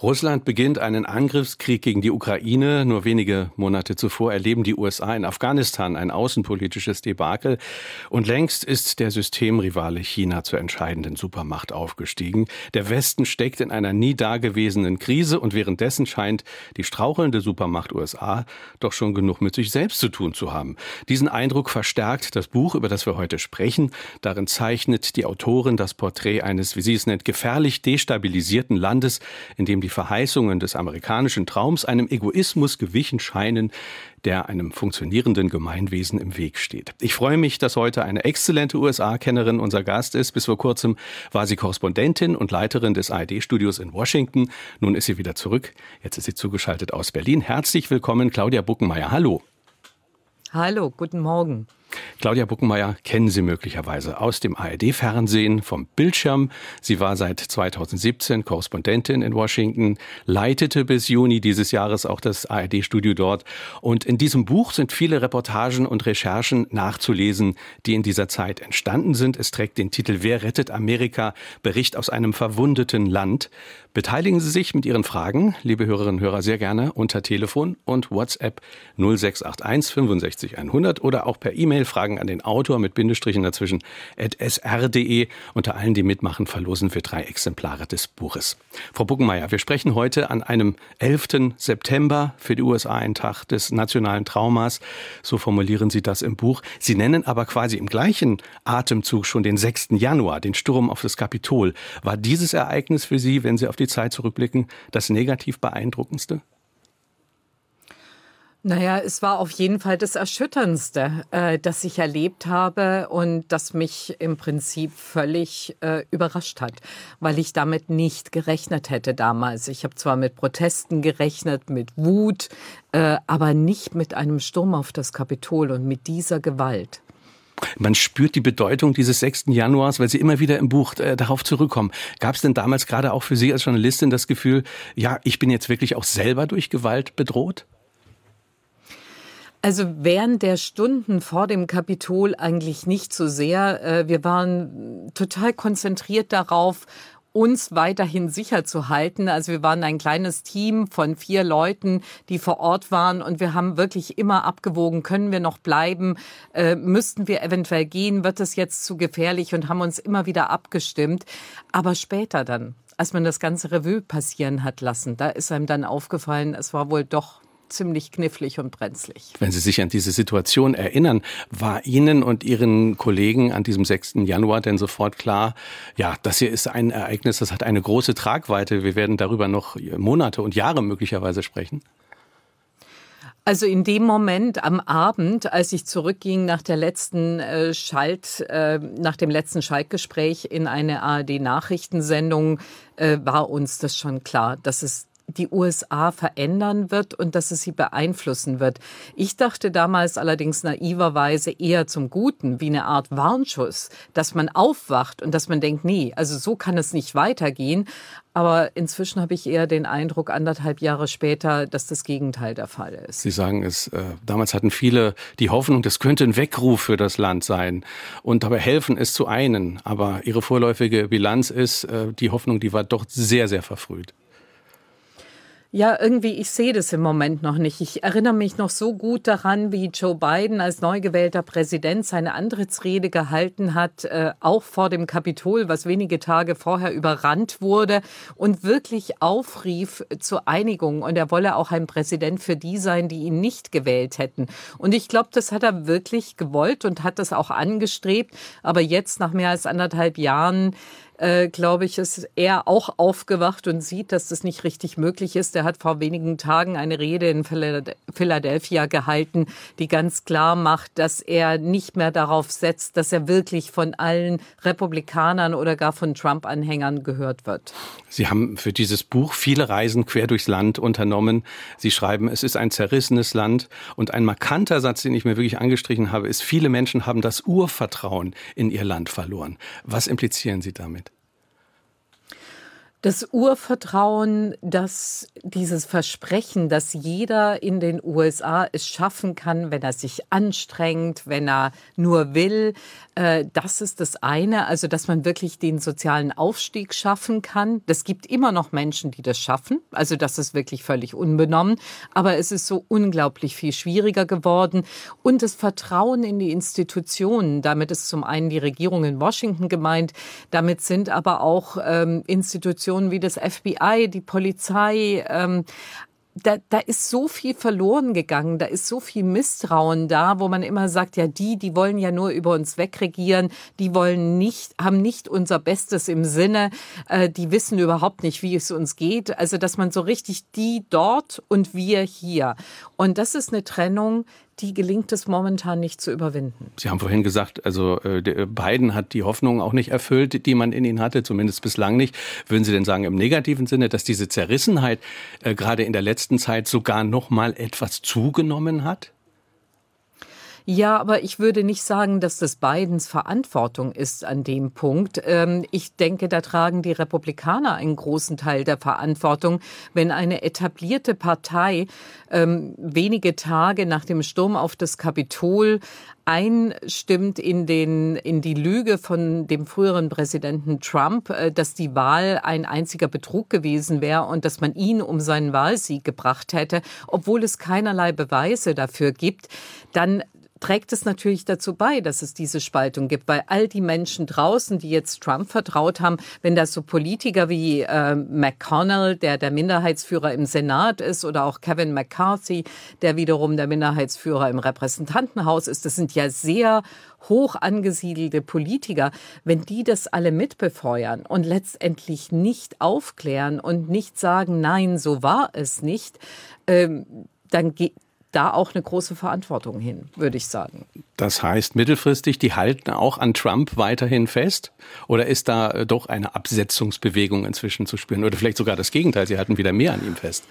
Russland beginnt einen Angriffskrieg gegen die Ukraine. Nur wenige Monate zuvor erleben die USA in Afghanistan ein außenpolitisches Debakel. Und längst ist der Systemrivale China zur entscheidenden Supermacht aufgestiegen. Der Westen steckt in einer nie dagewesenen Krise und währenddessen scheint die strauchelnde Supermacht USA doch schon genug mit sich selbst zu tun zu haben. Diesen Eindruck verstärkt das Buch, über das wir heute sprechen. Darin zeichnet die Autorin das Porträt eines, wie sie es nennt, gefährlich destabilisierten Landes, in dem die Verheißungen des amerikanischen Traums einem Egoismus gewichen scheinen, der einem funktionierenden Gemeinwesen im Weg steht. Ich freue mich, dass heute eine exzellente USA-Kennerin unser Gast ist. Bis vor kurzem war sie Korrespondentin und Leiterin des ARD-Studios in Washington. Nun ist sie wieder zurück. Jetzt ist sie zugeschaltet aus Berlin. Herzlich willkommen, Claudia Buckenmeier. Hallo. Hallo, guten Morgen. Claudia Buckenmeier kennen Sie möglicherweise aus dem ARD-Fernsehen vom Bildschirm. Sie war seit 2017 Korrespondentin in Washington, leitete bis Juni dieses Jahres auch das ARD-Studio dort. Und in diesem Buch sind viele Reportagen und Recherchen nachzulesen, die in dieser Zeit entstanden sind. Es trägt den Titel Wer rettet Amerika? Bericht aus einem verwundeten Land. Beteiligen Sie sich mit Ihren Fragen, liebe Hörerinnen und Hörer, sehr gerne unter Telefon und WhatsApp 0681 65 100 oder auch per E-Mail Fragen an den Autor mit Bindestrichen dazwischen at sr.de. Unter allen, die mitmachen, verlosen wir drei Exemplare des Buches. Frau Buckenmeier, wir sprechen heute an einem 11. September für die USA ein Tag des nationalen Traumas. So formulieren Sie das im Buch. Sie nennen aber quasi im gleichen Atemzug schon den 6. Januar, den Sturm auf das Kapitol. War dieses Ereignis für Sie, wenn Sie auf die Zeit zurückblicken, das negativ beeindruckendste? Naja, es war auf jeden Fall das Erschütterndste, äh, das ich erlebt habe und das mich im Prinzip völlig äh, überrascht hat, weil ich damit nicht gerechnet hätte damals. Ich habe zwar mit Protesten gerechnet, mit Wut, äh, aber nicht mit einem Sturm auf das Kapitol und mit dieser Gewalt. Man spürt die Bedeutung dieses 6. Januars, weil Sie immer wieder im Buch äh, darauf zurückkommen. Gab es denn damals gerade auch für Sie als Journalistin das Gefühl, ja, ich bin jetzt wirklich auch selber durch Gewalt bedroht? Also während der Stunden vor dem Kapitol eigentlich nicht so sehr. Äh, wir waren total konzentriert darauf, uns weiterhin sicher zu halten. Also wir waren ein kleines Team von vier Leuten, die vor Ort waren und wir haben wirklich immer abgewogen, können wir noch bleiben, äh, müssten wir eventuell gehen, wird es jetzt zu gefährlich und haben uns immer wieder abgestimmt. Aber später dann, als man das ganze Revue passieren hat lassen, da ist einem dann aufgefallen, es war wohl doch ziemlich knifflig und brenzlig. Wenn Sie sich an diese Situation erinnern, war Ihnen und Ihren Kollegen an diesem 6. Januar denn sofort klar, ja, das hier ist ein Ereignis, das hat eine große Tragweite. Wir werden darüber noch Monate und Jahre möglicherweise sprechen? Also in dem Moment am Abend, als ich zurückging nach der letzten äh, Schalt, äh, nach dem letzten Schaltgespräch in eine ARD-Nachrichtensendung, äh, war uns das schon klar, dass es die USA verändern wird und dass es sie beeinflussen wird. Ich dachte damals allerdings naiverweise eher zum Guten, wie eine Art Warnschuss, dass man aufwacht und dass man denkt, nee, also so kann es nicht weitergehen. Aber inzwischen habe ich eher den Eindruck, anderthalb Jahre später, dass das Gegenteil der Fall ist. Sie sagen es, äh, damals hatten viele die Hoffnung, das könnte ein Weckruf für das Land sein und dabei helfen es zu einen. Aber Ihre vorläufige Bilanz ist, äh, die Hoffnung, die war doch sehr, sehr verfrüht. Ja, irgendwie, ich sehe das im Moment noch nicht. Ich erinnere mich noch so gut daran, wie Joe Biden als neu gewählter Präsident seine Antrittsrede gehalten hat, äh, auch vor dem Kapitol, was wenige Tage vorher überrannt wurde und wirklich aufrief zur Einigung. Und er wolle auch ein Präsident für die sein, die ihn nicht gewählt hätten. Und ich glaube, das hat er wirklich gewollt und hat das auch angestrebt. Aber jetzt, nach mehr als anderthalb Jahren, äh, glaube ich, ist er auch aufgewacht und sieht, dass das nicht richtig möglich ist. Er hat vor wenigen Tagen eine Rede in Philadelphia gehalten, die ganz klar macht, dass er nicht mehr darauf setzt, dass er wirklich von allen Republikanern oder gar von Trump-Anhängern gehört wird. Sie haben für dieses Buch viele Reisen quer durchs Land unternommen. Sie schreiben, es ist ein zerrissenes Land. Und ein markanter Satz, den ich mir wirklich angestrichen habe, ist, viele Menschen haben das Urvertrauen in ihr Land verloren. Was implizieren Sie damit? Das Urvertrauen, dass dieses Versprechen, dass jeder in den USA es schaffen kann, wenn er sich anstrengt, wenn er nur will, äh, das ist das eine. Also, dass man wirklich den sozialen Aufstieg schaffen kann. Das gibt immer noch Menschen, die das schaffen. Also, das ist wirklich völlig unbenommen. Aber es ist so unglaublich viel schwieriger geworden. Und das Vertrauen in die Institutionen, damit ist zum einen die Regierung in Washington gemeint, damit sind aber auch ähm, Institutionen, Institutionen wie das FBI, die Polizei, ähm, da, da ist so viel verloren gegangen, da ist so viel Misstrauen da, wo man immer sagt, ja, die, die wollen ja nur über uns wegregieren, die wollen nicht, haben nicht unser Bestes im Sinne, äh, die wissen überhaupt nicht, wie es uns geht. Also, dass man so richtig die dort und wir hier. Und das ist eine Trennung, die gelingt es momentan nicht zu überwinden. Sie haben vorhin gesagt, also äh, Biden hat die Hoffnung auch nicht erfüllt, die man in ihn hatte, zumindest bislang nicht. Würden Sie denn sagen im negativen Sinne, dass diese Zerrissenheit äh, gerade in der letzten Zeit sogar noch mal etwas zugenommen hat? Ja, aber ich würde nicht sagen, dass das Bidens Verantwortung ist an dem Punkt. Ähm, ich denke, da tragen die Republikaner einen großen Teil der Verantwortung, wenn eine etablierte Partei ähm, wenige Tage nach dem Sturm auf das Kapitol einstimmt in den in die Lüge von dem früheren Präsidenten Trump, äh, dass die Wahl ein einziger Betrug gewesen wäre und dass man ihn um seinen Wahlsieg gebracht hätte, obwohl es keinerlei Beweise dafür gibt, dann trägt es natürlich dazu bei, dass es diese Spaltung gibt, weil all die Menschen draußen, die jetzt Trump vertraut haben, wenn da so Politiker wie äh, McConnell, der der Minderheitsführer im Senat ist, oder auch Kevin McCarthy, der wiederum der Minderheitsführer im Repräsentantenhaus ist, das sind ja sehr hoch angesiedelte Politiker, wenn die das alle mitbefeuern und letztendlich nicht aufklären und nicht sagen, nein, so war es nicht, ähm, dann geht da auch eine große Verantwortung hin, würde ich sagen. Das heißt, mittelfristig, die halten auch an Trump weiterhin fest? Oder ist da äh, doch eine Absetzungsbewegung inzwischen zu spüren? Oder vielleicht sogar das Gegenteil, sie halten wieder mehr an ihm fest?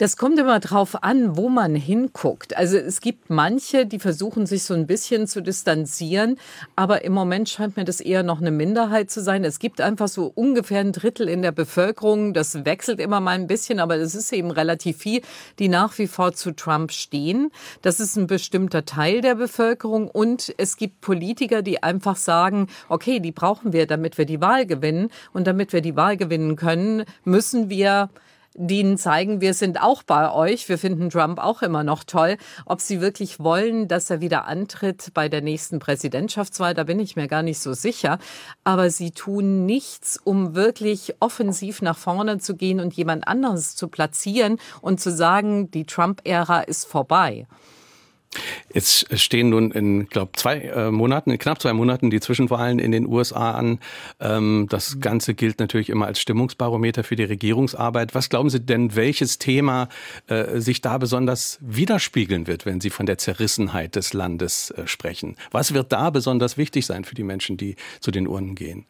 Das kommt immer drauf an, wo man hinguckt. Also es gibt manche, die versuchen sich so ein bisschen zu distanzieren, aber im Moment scheint mir das eher noch eine Minderheit zu sein. Es gibt einfach so ungefähr ein Drittel in der Bevölkerung, das wechselt immer mal ein bisschen, aber das ist eben relativ viel, die nach wie vor zu Trump stehen. Das ist ein bestimmter Teil der Bevölkerung und es gibt Politiker, die einfach sagen, okay, die brauchen wir, damit wir die Wahl gewinnen und damit wir die Wahl gewinnen können, müssen wir denen zeigen, wir sind auch bei euch, wir finden Trump auch immer noch toll. Ob sie wirklich wollen, dass er wieder antritt bei der nächsten Präsidentschaftswahl, da bin ich mir gar nicht so sicher. Aber sie tun nichts, um wirklich offensiv nach vorne zu gehen und jemand anderes zu platzieren und zu sagen, die Trump-Ära ist vorbei. Jetzt stehen nun in, glaube zwei äh, Monaten, in knapp zwei Monaten die Zwischenwahlen in den USA an. Ähm, das Ganze gilt natürlich immer als Stimmungsbarometer für die Regierungsarbeit. Was glauben Sie denn, welches Thema äh, sich da besonders widerspiegeln wird, wenn Sie von der Zerrissenheit des Landes äh, sprechen? Was wird da besonders wichtig sein für die Menschen, die zu den Urnen gehen?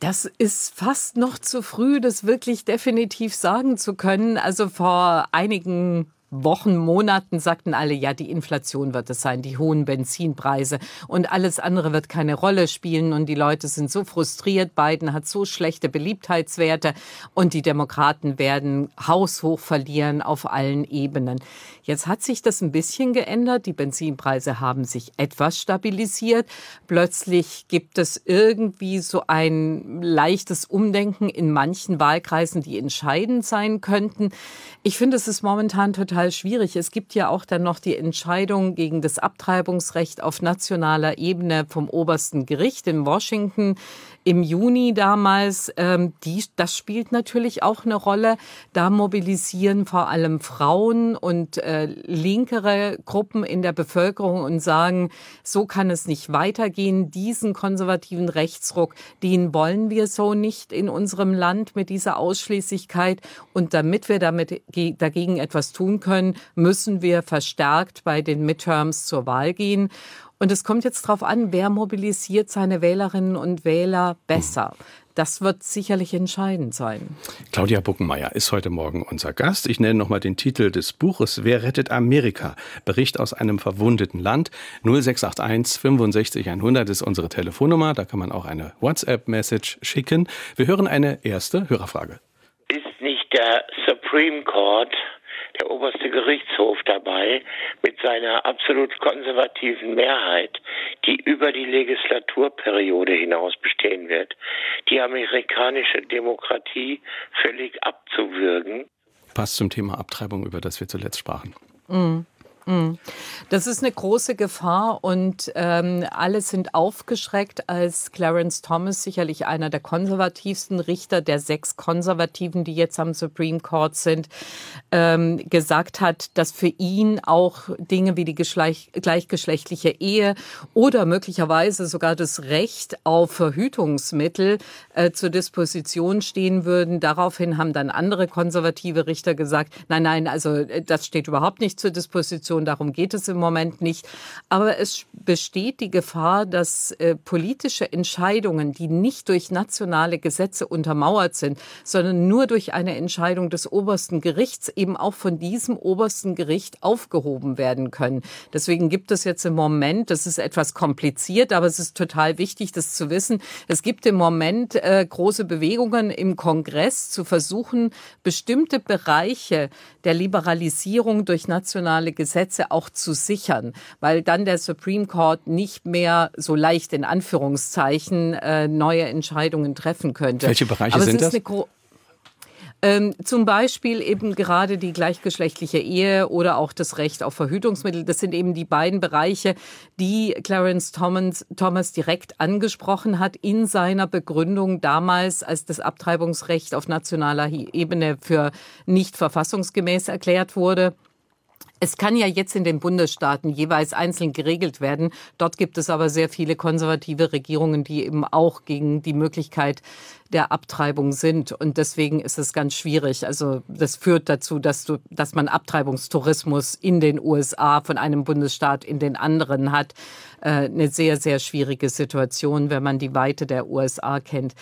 Das ist fast noch zu früh, das wirklich definitiv sagen zu können. Also vor einigen Wochen, Monaten sagten alle, ja, die Inflation wird es sein, die hohen Benzinpreise und alles andere wird keine Rolle spielen und die Leute sind so frustriert, Biden hat so schlechte Beliebtheitswerte und die Demokraten werden haushoch verlieren auf allen Ebenen. Jetzt hat sich das ein bisschen geändert, die Benzinpreise haben sich etwas stabilisiert. Plötzlich gibt es irgendwie so ein leichtes Umdenken in manchen Wahlkreisen, die entscheidend sein könnten. Ich finde, es ist momentan total total schwierig. Es gibt ja auch dann noch die Entscheidung gegen das Abtreibungsrecht auf nationaler Ebene vom obersten Gericht in Washington im Juni damals. Ähm, die, das spielt natürlich auch eine Rolle. Da mobilisieren vor allem Frauen und äh, linkere Gruppen in der Bevölkerung und sagen, so kann es nicht weitergehen. Diesen konservativen Rechtsruck, den wollen wir so nicht in unserem Land mit dieser Ausschließlichkeit. Und damit wir damit dagegen etwas tun können, müssen wir verstärkt bei den Midterms zur Wahl gehen. Und es kommt jetzt darauf an, wer mobilisiert seine Wählerinnen und Wähler besser. Das wird sicherlich entscheidend sein. Claudia Buckenmeier ist heute Morgen unser Gast. Ich nenne nochmal den Titel des Buches Wer rettet Amerika? Bericht aus einem verwundeten Land. 0681 65 100 ist unsere Telefonnummer. Da kann man auch eine WhatsApp-Message schicken. Wir hören eine erste Hörerfrage. Ist nicht der Supreme Court der oberste Gerichtshof dabei mit seiner absolut konservativen Mehrheit, die über die Legislaturperiode hinaus bestehen wird, die amerikanische Demokratie völlig abzuwürgen. Passt zum Thema Abtreibung, über das wir zuletzt sprachen. Mm. Mm. Das ist eine große Gefahr und ähm, alle sind aufgeschreckt, als Clarence Thomas, sicherlich einer der konservativsten Richter der sechs Konservativen, die jetzt am Supreme Court sind, ähm, gesagt hat, dass für ihn auch Dinge wie die Geschleich gleichgeschlechtliche Ehe oder möglicherweise sogar das Recht auf Verhütungsmittel äh, zur Disposition stehen würden. Daraufhin haben dann andere konservative Richter gesagt, nein, nein, also äh, das steht überhaupt nicht zur Disposition Diskussion, darum geht es im Moment nicht. Aber es besteht die Gefahr, dass äh, politische Entscheidungen, die nicht durch nationale Gesetze untermauert sind, sondern nur durch eine Entscheidung des obersten Gerichts eben auch von diesem obersten Gericht aufgehoben werden können. Deswegen gibt es jetzt im Moment, das ist etwas kompliziert, aber es ist total wichtig, das zu wissen. Es gibt im Moment äh, große Bewegungen im Kongress zu versuchen, bestimmte Bereiche der Liberalisierung durch nationale Gesetze Gesetze auch zu sichern, weil dann der Supreme Court nicht mehr so leicht in Anführungszeichen äh, neue Entscheidungen treffen könnte. Welche Bereiche sind das? Ähm, zum Beispiel eben gerade die gleichgeschlechtliche Ehe oder auch das Recht auf Verhütungsmittel. Das sind eben die beiden Bereiche, die Clarence Thomas, Thomas direkt angesprochen hat in seiner Begründung damals, als das Abtreibungsrecht auf nationaler Ebene für nicht verfassungsgemäß erklärt wurde. Es kann ja jetzt in den Bundesstaaten jeweils einzeln geregelt werden. Dort gibt es aber sehr viele konservative Regierungen, die eben auch gegen die Möglichkeit der Abtreibung sind. Und deswegen ist es ganz schwierig. Also das führt dazu, dass, du, dass man Abtreibungstourismus in den USA von einem Bundesstaat in den anderen hat. Äh, eine sehr, sehr schwierige Situation, wenn man die Weite der USA kennt.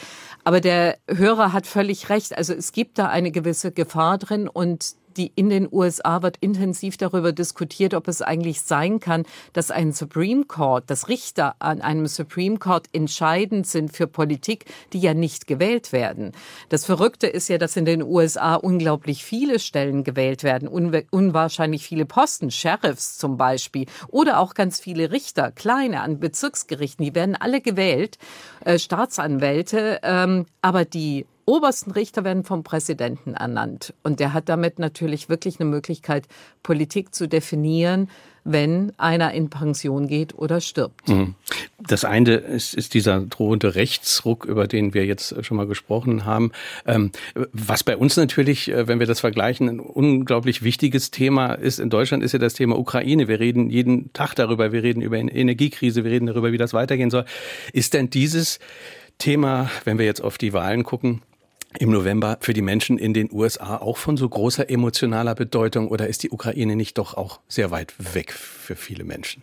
Aber der Hörer hat völlig recht. Also es gibt da eine gewisse Gefahr drin und die in den USA wird intensiv darüber diskutiert, ob es eigentlich sein kann, dass ein Supreme Court, dass Richter an einem Supreme Court entscheidend sind für Politik, die ja nicht gewählt werden. Das Verrückte ist ja, dass in den USA unglaublich viele Stellen gewählt werden, unwahrscheinlich viele Posten, Sheriffs zum Beispiel, oder auch ganz viele Richter, kleine an Bezirksgerichten, die werden alle gewählt, äh, Staatsanwälte, ähm, aber die obersten Richter werden vom Präsidenten ernannt. Und der hat damit natürlich wirklich eine Möglichkeit, Politik zu definieren, wenn einer in Pension geht oder stirbt. Mhm. Das eine ist, ist dieser drohende Rechtsruck, über den wir jetzt schon mal gesprochen haben. Ähm, was bei uns natürlich, äh, wenn wir das vergleichen, ein unglaublich wichtiges Thema ist in Deutschland, ist ja das Thema Ukraine. Wir reden jeden Tag darüber, wir reden über Energiekrise, wir reden darüber, wie das weitergehen soll. Ist denn dieses Thema, wenn wir jetzt auf die Wahlen gucken, im November für die Menschen in den USA auch von so großer emotionaler Bedeutung oder ist die Ukraine nicht doch auch sehr weit weg für viele Menschen?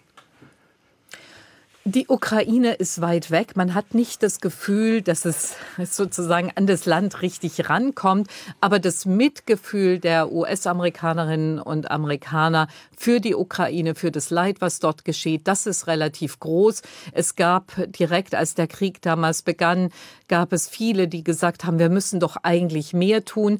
Die Ukraine ist weit weg. Man hat nicht das Gefühl, dass es sozusagen an das Land richtig rankommt. Aber das Mitgefühl der US-Amerikanerinnen und Amerikaner für die Ukraine, für das Leid, was dort geschieht, das ist relativ groß. Es gab direkt, als der Krieg damals begann, gab es viele, die gesagt haben, wir müssen doch eigentlich mehr tun.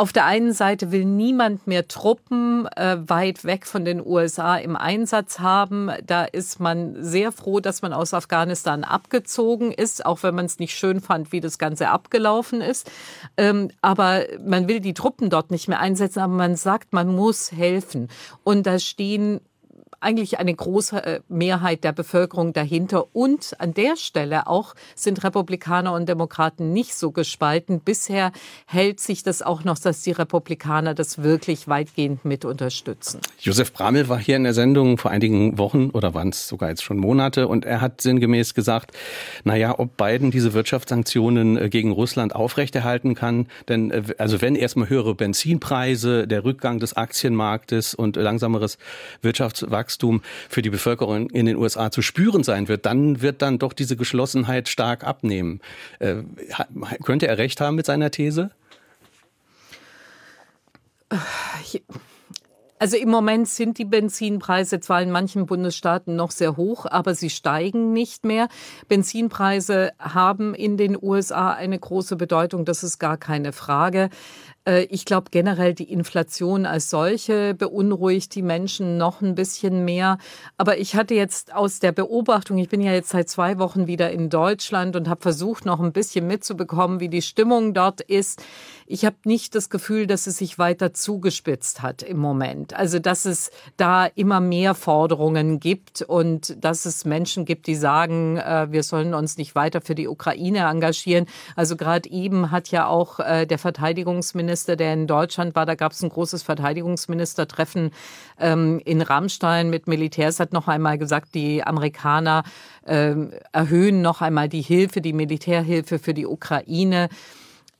Auf der einen Seite will niemand mehr Truppen äh, weit weg von den USA im Einsatz haben. Da ist man sehr froh, dass man aus Afghanistan abgezogen ist, auch wenn man es nicht schön fand, wie das Ganze abgelaufen ist. Ähm, aber man will die Truppen dort nicht mehr einsetzen, aber man sagt, man muss helfen. Und da stehen eigentlich eine große äh, Mehrheit der Bevölkerung dahinter. Und an der Stelle auch sind Republikaner und Demokraten nicht so gespalten. Bisher hält sich das auch noch, dass die Republikaner das wirklich weitgehend mit unterstützen. Josef Bramel war hier in der Sendung vor einigen Wochen oder waren es sogar jetzt schon Monate und er hat sinngemäß gesagt, naja, ob Biden diese Wirtschaftssanktionen äh, gegen Russland aufrechterhalten kann. Denn äh, also wenn erstmal höhere Benzinpreise, der Rückgang des Aktienmarktes und langsameres Wirtschaftswachstum Wachstum für die Bevölkerung in den USA zu spüren sein wird, dann wird dann doch diese Geschlossenheit stark abnehmen. Äh, könnte er recht haben mit seiner These? Also im Moment sind die Benzinpreise zwar in manchen Bundesstaaten noch sehr hoch, aber sie steigen nicht mehr. Benzinpreise haben in den USA eine große Bedeutung, das ist gar keine Frage. Äh, ich glaube generell, die Inflation als solche beunruhigt die Menschen noch ein bisschen mehr. Aber ich hatte jetzt aus der Beobachtung, ich bin ja jetzt seit zwei Wochen wieder in Deutschland und habe versucht, noch ein bisschen mitzubekommen, wie die Stimmung dort ist. Ich habe nicht das Gefühl, dass es sich weiter zugespitzt hat im Moment. Also, dass es da immer mehr Forderungen gibt und dass es Menschen gibt, die sagen, äh, wir sollen uns nicht weiter für die Ukraine engagieren. Also gerade eben hat ja auch äh, der Verteidigungsminister, der in Deutschland war, da gab es ein großes Verteidigungsministertreffen ähm, in Rammstein mit Militärs, hat noch einmal gesagt, die Amerikaner ähm, erhöhen noch einmal die Hilfe, die Militärhilfe für die Ukraine.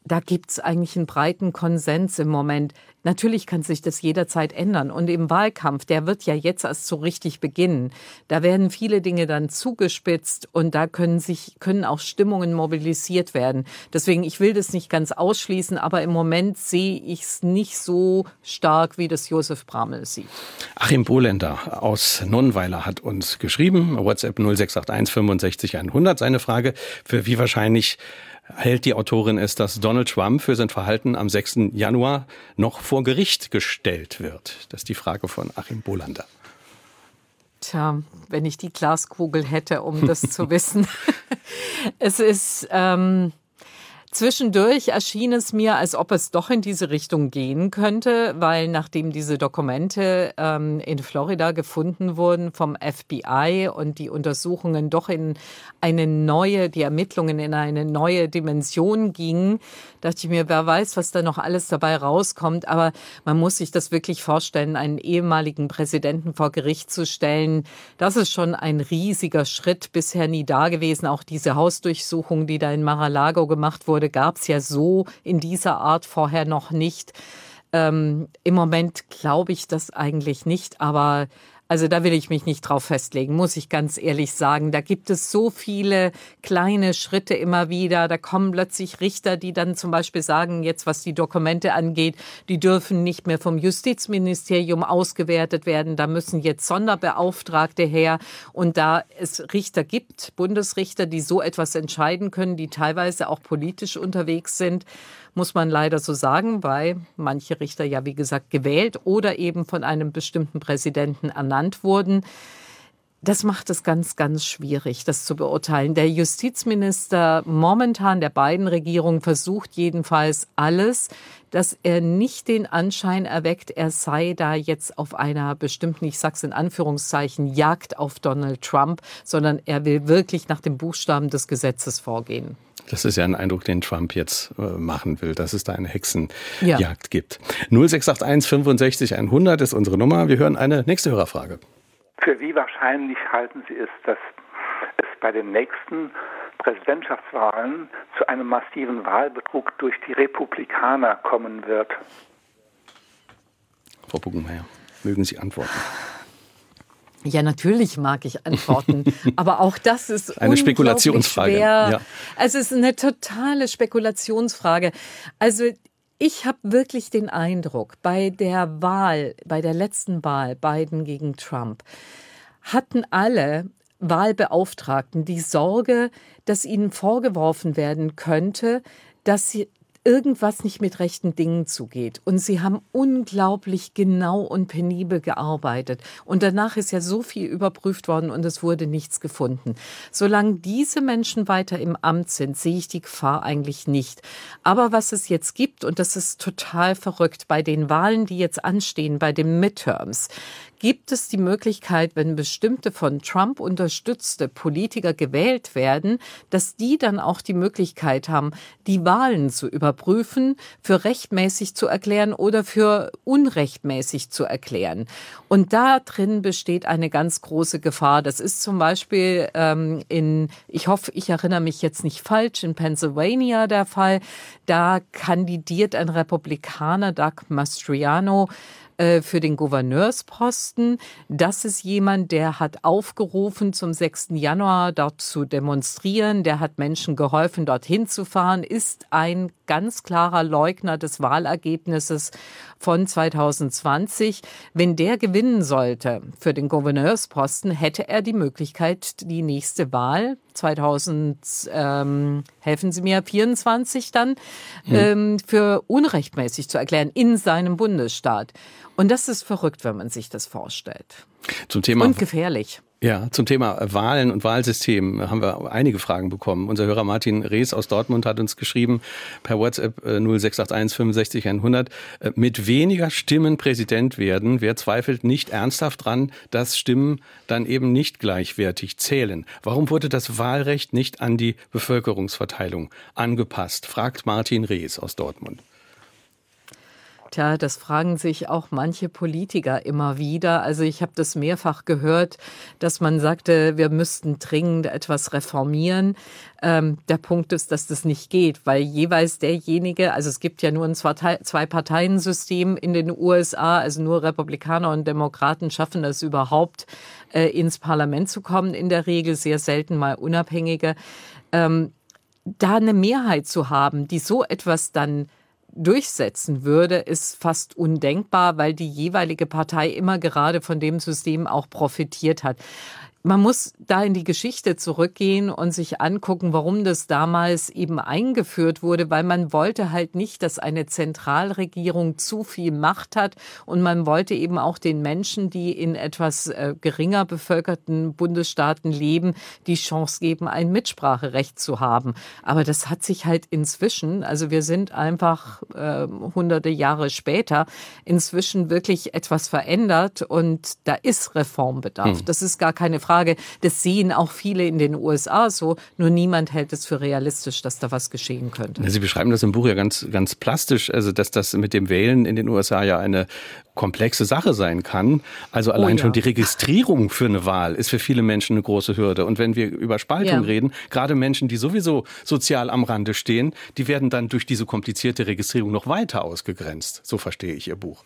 Da gibt's eigentlich einen breiten Konsens im Moment. Natürlich kann sich das jederzeit ändern. Und im Wahlkampf, der wird ja jetzt erst so richtig beginnen. Da werden viele Dinge dann zugespitzt und da können sich, können auch Stimmungen mobilisiert werden. Deswegen, ich will das nicht ganz ausschließen, aber im Moment sehe ich es nicht so stark, wie das Josef Bramel sieht. Achim Bohlender aus Nonnweiler hat uns geschrieben, WhatsApp 0681 65 100, seine Frage, für wie wahrscheinlich hält die Autorin es, dass Donald Trump für sein Verhalten am 6. Januar noch vor Gericht gestellt wird? Das ist die Frage von Achim Bolander. Tja, wenn ich die Glaskugel hätte, um das zu wissen. es ist, ähm, Zwischendurch erschien es mir, als ob es doch in diese Richtung gehen könnte, weil nachdem diese Dokumente ähm, in Florida gefunden wurden vom FBI und die Untersuchungen doch in eine neue, die Ermittlungen in eine neue Dimension gingen, dachte ich mir, wer weiß, was da noch alles dabei rauskommt. Aber man muss sich das wirklich vorstellen, einen ehemaligen Präsidenten vor Gericht zu stellen. Das ist schon ein riesiger Schritt, bisher nie da gewesen. Auch diese Hausdurchsuchung, die da in Mar-a-Lago gemacht wurde, wurde, gab es ja so in dieser Art vorher noch nicht. Ähm, Im Moment glaube ich das eigentlich nicht, aber also da will ich mich nicht drauf festlegen, muss ich ganz ehrlich sagen. Da gibt es so viele kleine Schritte immer wieder. Da kommen plötzlich Richter, die dann zum Beispiel sagen, jetzt was die Dokumente angeht, die dürfen nicht mehr vom Justizministerium ausgewertet werden. Da müssen jetzt Sonderbeauftragte her. Und da es Richter gibt, Bundesrichter, die so etwas entscheiden können, die teilweise auch politisch unterwegs sind, muss man leider so sagen, weil manche Richter ja, wie gesagt, gewählt oder eben von einem bestimmten Präsidenten ernannt wurden. Das macht es ganz, ganz schwierig, das zu beurteilen. Der Justizminister momentan der beiden Regierungen versucht jedenfalls alles, dass er nicht den Anschein erweckt, er sei da jetzt auf einer bestimmten, ich sag's in Anführungszeichen, Jagd auf Donald Trump, sondern er will wirklich nach dem Buchstaben des Gesetzes vorgehen. Das ist ja ein Eindruck, den Trump jetzt äh, machen will, dass es da eine Hexenjagd ja. gibt. 0681 65 100 ist unsere Nummer. Wir hören eine nächste Hörerfrage. Für wie wahrscheinlich halten Sie es, dass es bei den nächsten Präsidentschaftswahlen zu einem massiven Wahlbetrug durch die Republikaner kommen wird? Frau Buckenmeier, mögen Sie antworten? Ja, natürlich mag ich antworten, aber auch das ist eine Spekulationsfrage. Schwer. Ja. Also es ist eine totale Spekulationsfrage. Also ich habe wirklich den Eindruck, bei der Wahl, bei der letzten Wahl, Biden gegen Trump, hatten alle Wahlbeauftragten die Sorge, dass ihnen vorgeworfen werden könnte, dass sie irgendwas nicht mit rechten Dingen zugeht. Und sie haben unglaublich genau und penibel gearbeitet. Und danach ist ja so viel überprüft worden und es wurde nichts gefunden. Solange diese Menschen weiter im Amt sind, sehe ich die Gefahr eigentlich nicht. Aber was es jetzt gibt, und das ist total verrückt, bei den Wahlen, die jetzt anstehen, bei den Midterms, gibt es die Möglichkeit, wenn bestimmte von Trump unterstützte Politiker gewählt werden, dass die dann auch die Möglichkeit haben, die Wahlen zu überprüfen, für rechtmäßig zu erklären oder für unrechtmäßig zu erklären. Und da drin besteht eine ganz große Gefahr. Das ist zum Beispiel ähm, in, ich hoffe, ich erinnere mich jetzt nicht falsch, in Pennsylvania der Fall. Da kandidiert ein Republikaner, Doug Mastriano, äh, für den Gouverneursposten. Das ist jemand, der hat aufgerufen, zum 6. Januar dort zu demonstrieren. Der hat Menschen geholfen, dorthin zu fahren, ist ein ganz klarer Leugner des Wahlergebnisses von 2020. Wenn der gewinnen sollte für den Gouverneursposten, hätte er die Möglichkeit, die nächste Wahl 2000, ähm, helfen Sie mir, 24 dann, hm. ähm, für unrechtmäßig zu erklären in seinem Bundesstaat. Und das ist verrückt, wenn man sich das vorstellt. Zum Thema. Und gefährlich. Ja, zum Thema Wahlen und Wahlsystem haben wir einige Fragen bekommen. Unser Hörer Martin Rees aus Dortmund hat uns geschrieben per WhatsApp 0681 65 100, mit weniger Stimmen Präsident werden. Wer zweifelt nicht ernsthaft dran, dass Stimmen dann eben nicht gleichwertig zählen? Warum wurde das Wahlrecht nicht an die Bevölkerungsverteilung angepasst? fragt Martin Rees aus Dortmund. Tja, das fragen sich auch manche Politiker immer wieder. Also ich habe das mehrfach gehört, dass man sagte, wir müssten dringend etwas reformieren. Ähm, der Punkt ist, dass das nicht geht, weil jeweils derjenige, also es gibt ja nur ein Zwei-Parteien-System in den USA, also nur Republikaner und Demokraten schaffen das überhaupt, äh, ins Parlament zu kommen, in der Regel sehr selten mal Unabhängige. Ähm, da eine Mehrheit zu haben, die so etwas dann durchsetzen würde, ist fast undenkbar, weil die jeweilige Partei immer gerade von dem System auch profitiert hat man muss da in die Geschichte zurückgehen und sich angucken, warum das damals eben eingeführt wurde, weil man wollte halt nicht, dass eine Zentralregierung zu viel Macht hat und man wollte eben auch den Menschen, die in etwas äh, geringer bevölkerten Bundesstaaten leben, die Chance geben, ein Mitspracherecht zu haben. Aber das hat sich halt inzwischen, also wir sind einfach äh, hunderte Jahre später, inzwischen wirklich etwas verändert und da ist Reformbedarf. Hm. Das ist gar keine Frage. Frage. Das sehen auch viele in den USA so, nur niemand hält es für realistisch, dass da was geschehen könnte. Sie beschreiben das im Buch ja ganz, ganz plastisch, also dass das mit dem Wählen in den USA ja eine komplexe Sache sein kann. Also allein oh, ja. schon die Registrierung für eine Wahl ist für viele Menschen eine große Hürde. Und wenn wir über Spaltung ja. reden, gerade Menschen, die sowieso sozial am Rande stehen, die werden dann durch diese komplizierte Registrierung noch weiter ausgegrenzt. So verstehe ich Ihr Buch.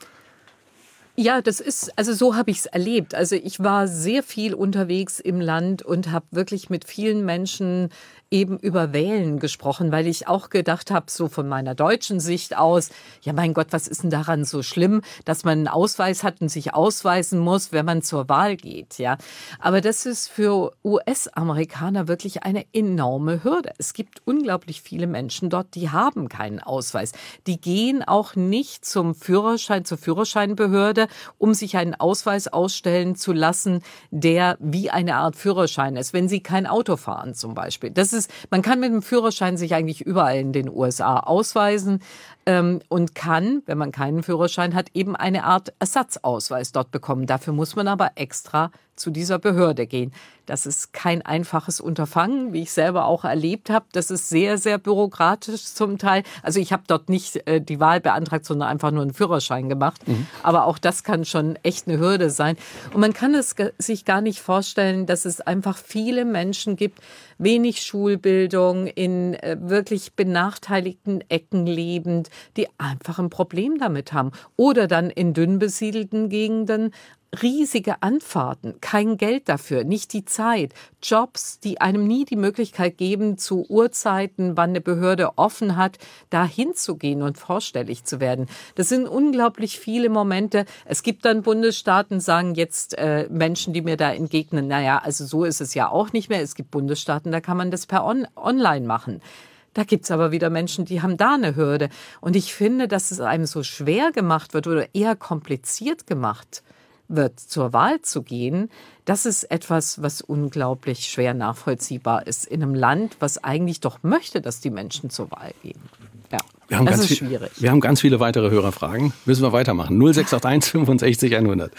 Ja, das ist, also so habe ich es erlebt. Also ich war sehr viel unterwegs im Land und habe wirklich mit vielen Menschen eben über Wählen gesprochen, weil ich auch gedacht habe, so von meiner deutschen Sicht aus, ja mein Gott, was ist denn daran so schlimm, dass man einen Ausweis hat und sich ausweisen muss, wenn man zur Wahl geht, ja. Aber das ist für US-Amerikaner wirklich eine enorme Hürde. Es gibt unglaublich viele Menschen dort, die haben keinen Ausweis. Die gehen auch nicht zum Führerschein, zur Führerscheinbehörde, um sich einen Ausweis ausstellen zu lassen, der wie eine Art Führerschein ist, wenn sie kein Auto fahren zum Beispiel. Das ist man kann mit dem Führerschein sich eigentlich überall in den USA ausweisen ähm, und kann, wenn man keinen Führerschein hat, eben eine Art Ersatzausweis dort bekommen. Dafür muss man aber extra zu dieser Behörde gehen. Das ist kein einfaches Unterfangen, wie ich selber auch erlebt habe. Das ist sehr, sehr bürokratisch zum Teil. Also ich habe dort nicht äh, die Wahl beantragt, sondern einfach nur einen Führerschein gemacht. Mhm. Aber auch das kann schon echt eine Hürde sein. Und man kann es sich gar nicht vorstellen, dass es einfach viele Menschen gibt, wenig Schulbildung, in äh, wirklich benachteiligten Ecken lebend, die einfach ein Problem damit haben. Oder dann in dünn besiedelten Gegenden riesige Anfahrten, kein Geld dafür, nicht die Zeit, Jobs, die einem nie die Möglichkeit geben, zu Uhrzeiten, wann eine Behörde offen hat, da hinzugehen und vorstellig zu werden. Das sind unglaublich viele Momente. Es gibt dann Bundesstaaten, sagen jetzt äh, Menschen, die mir da entgegnen, naja, also so ist es ja auch nicht mehr. Es gibt Bundesstaaten, da kann man das per on online machen. Da gibt's aber wieder Menschen, die haben da eine Hürde. Und ich finde, dass es einem so schwer gemacht wird oder eher kompliziert gemacht wird, zur Wahl zu gehen, das ist etwas, was unglaublich schwer nachvollziehbar ist in einem Land, was eigentlich doch möchte, dass die Menschen zur Wahl gehen. Ja, wir haben das ist viel, schwierig. Wir haben ganz viele weitere Hörerfragen. Müssen wir weitermachen. 0681 65 100.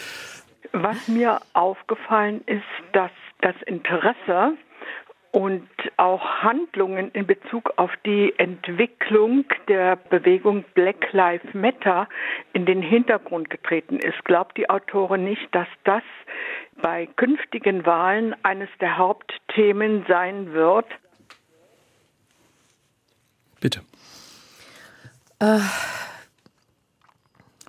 Was mir aufgefallen ist, dass das Interesse und auch Handlungen in Bezug auf die Entwicklung der Bewegung Black Lives Matter in den Hintergrund getreten ist. Glaubt die Autorin nicht, dass das bei künftigen Wahlen eines der Hauptthemen sein wird? Bitte. Äh,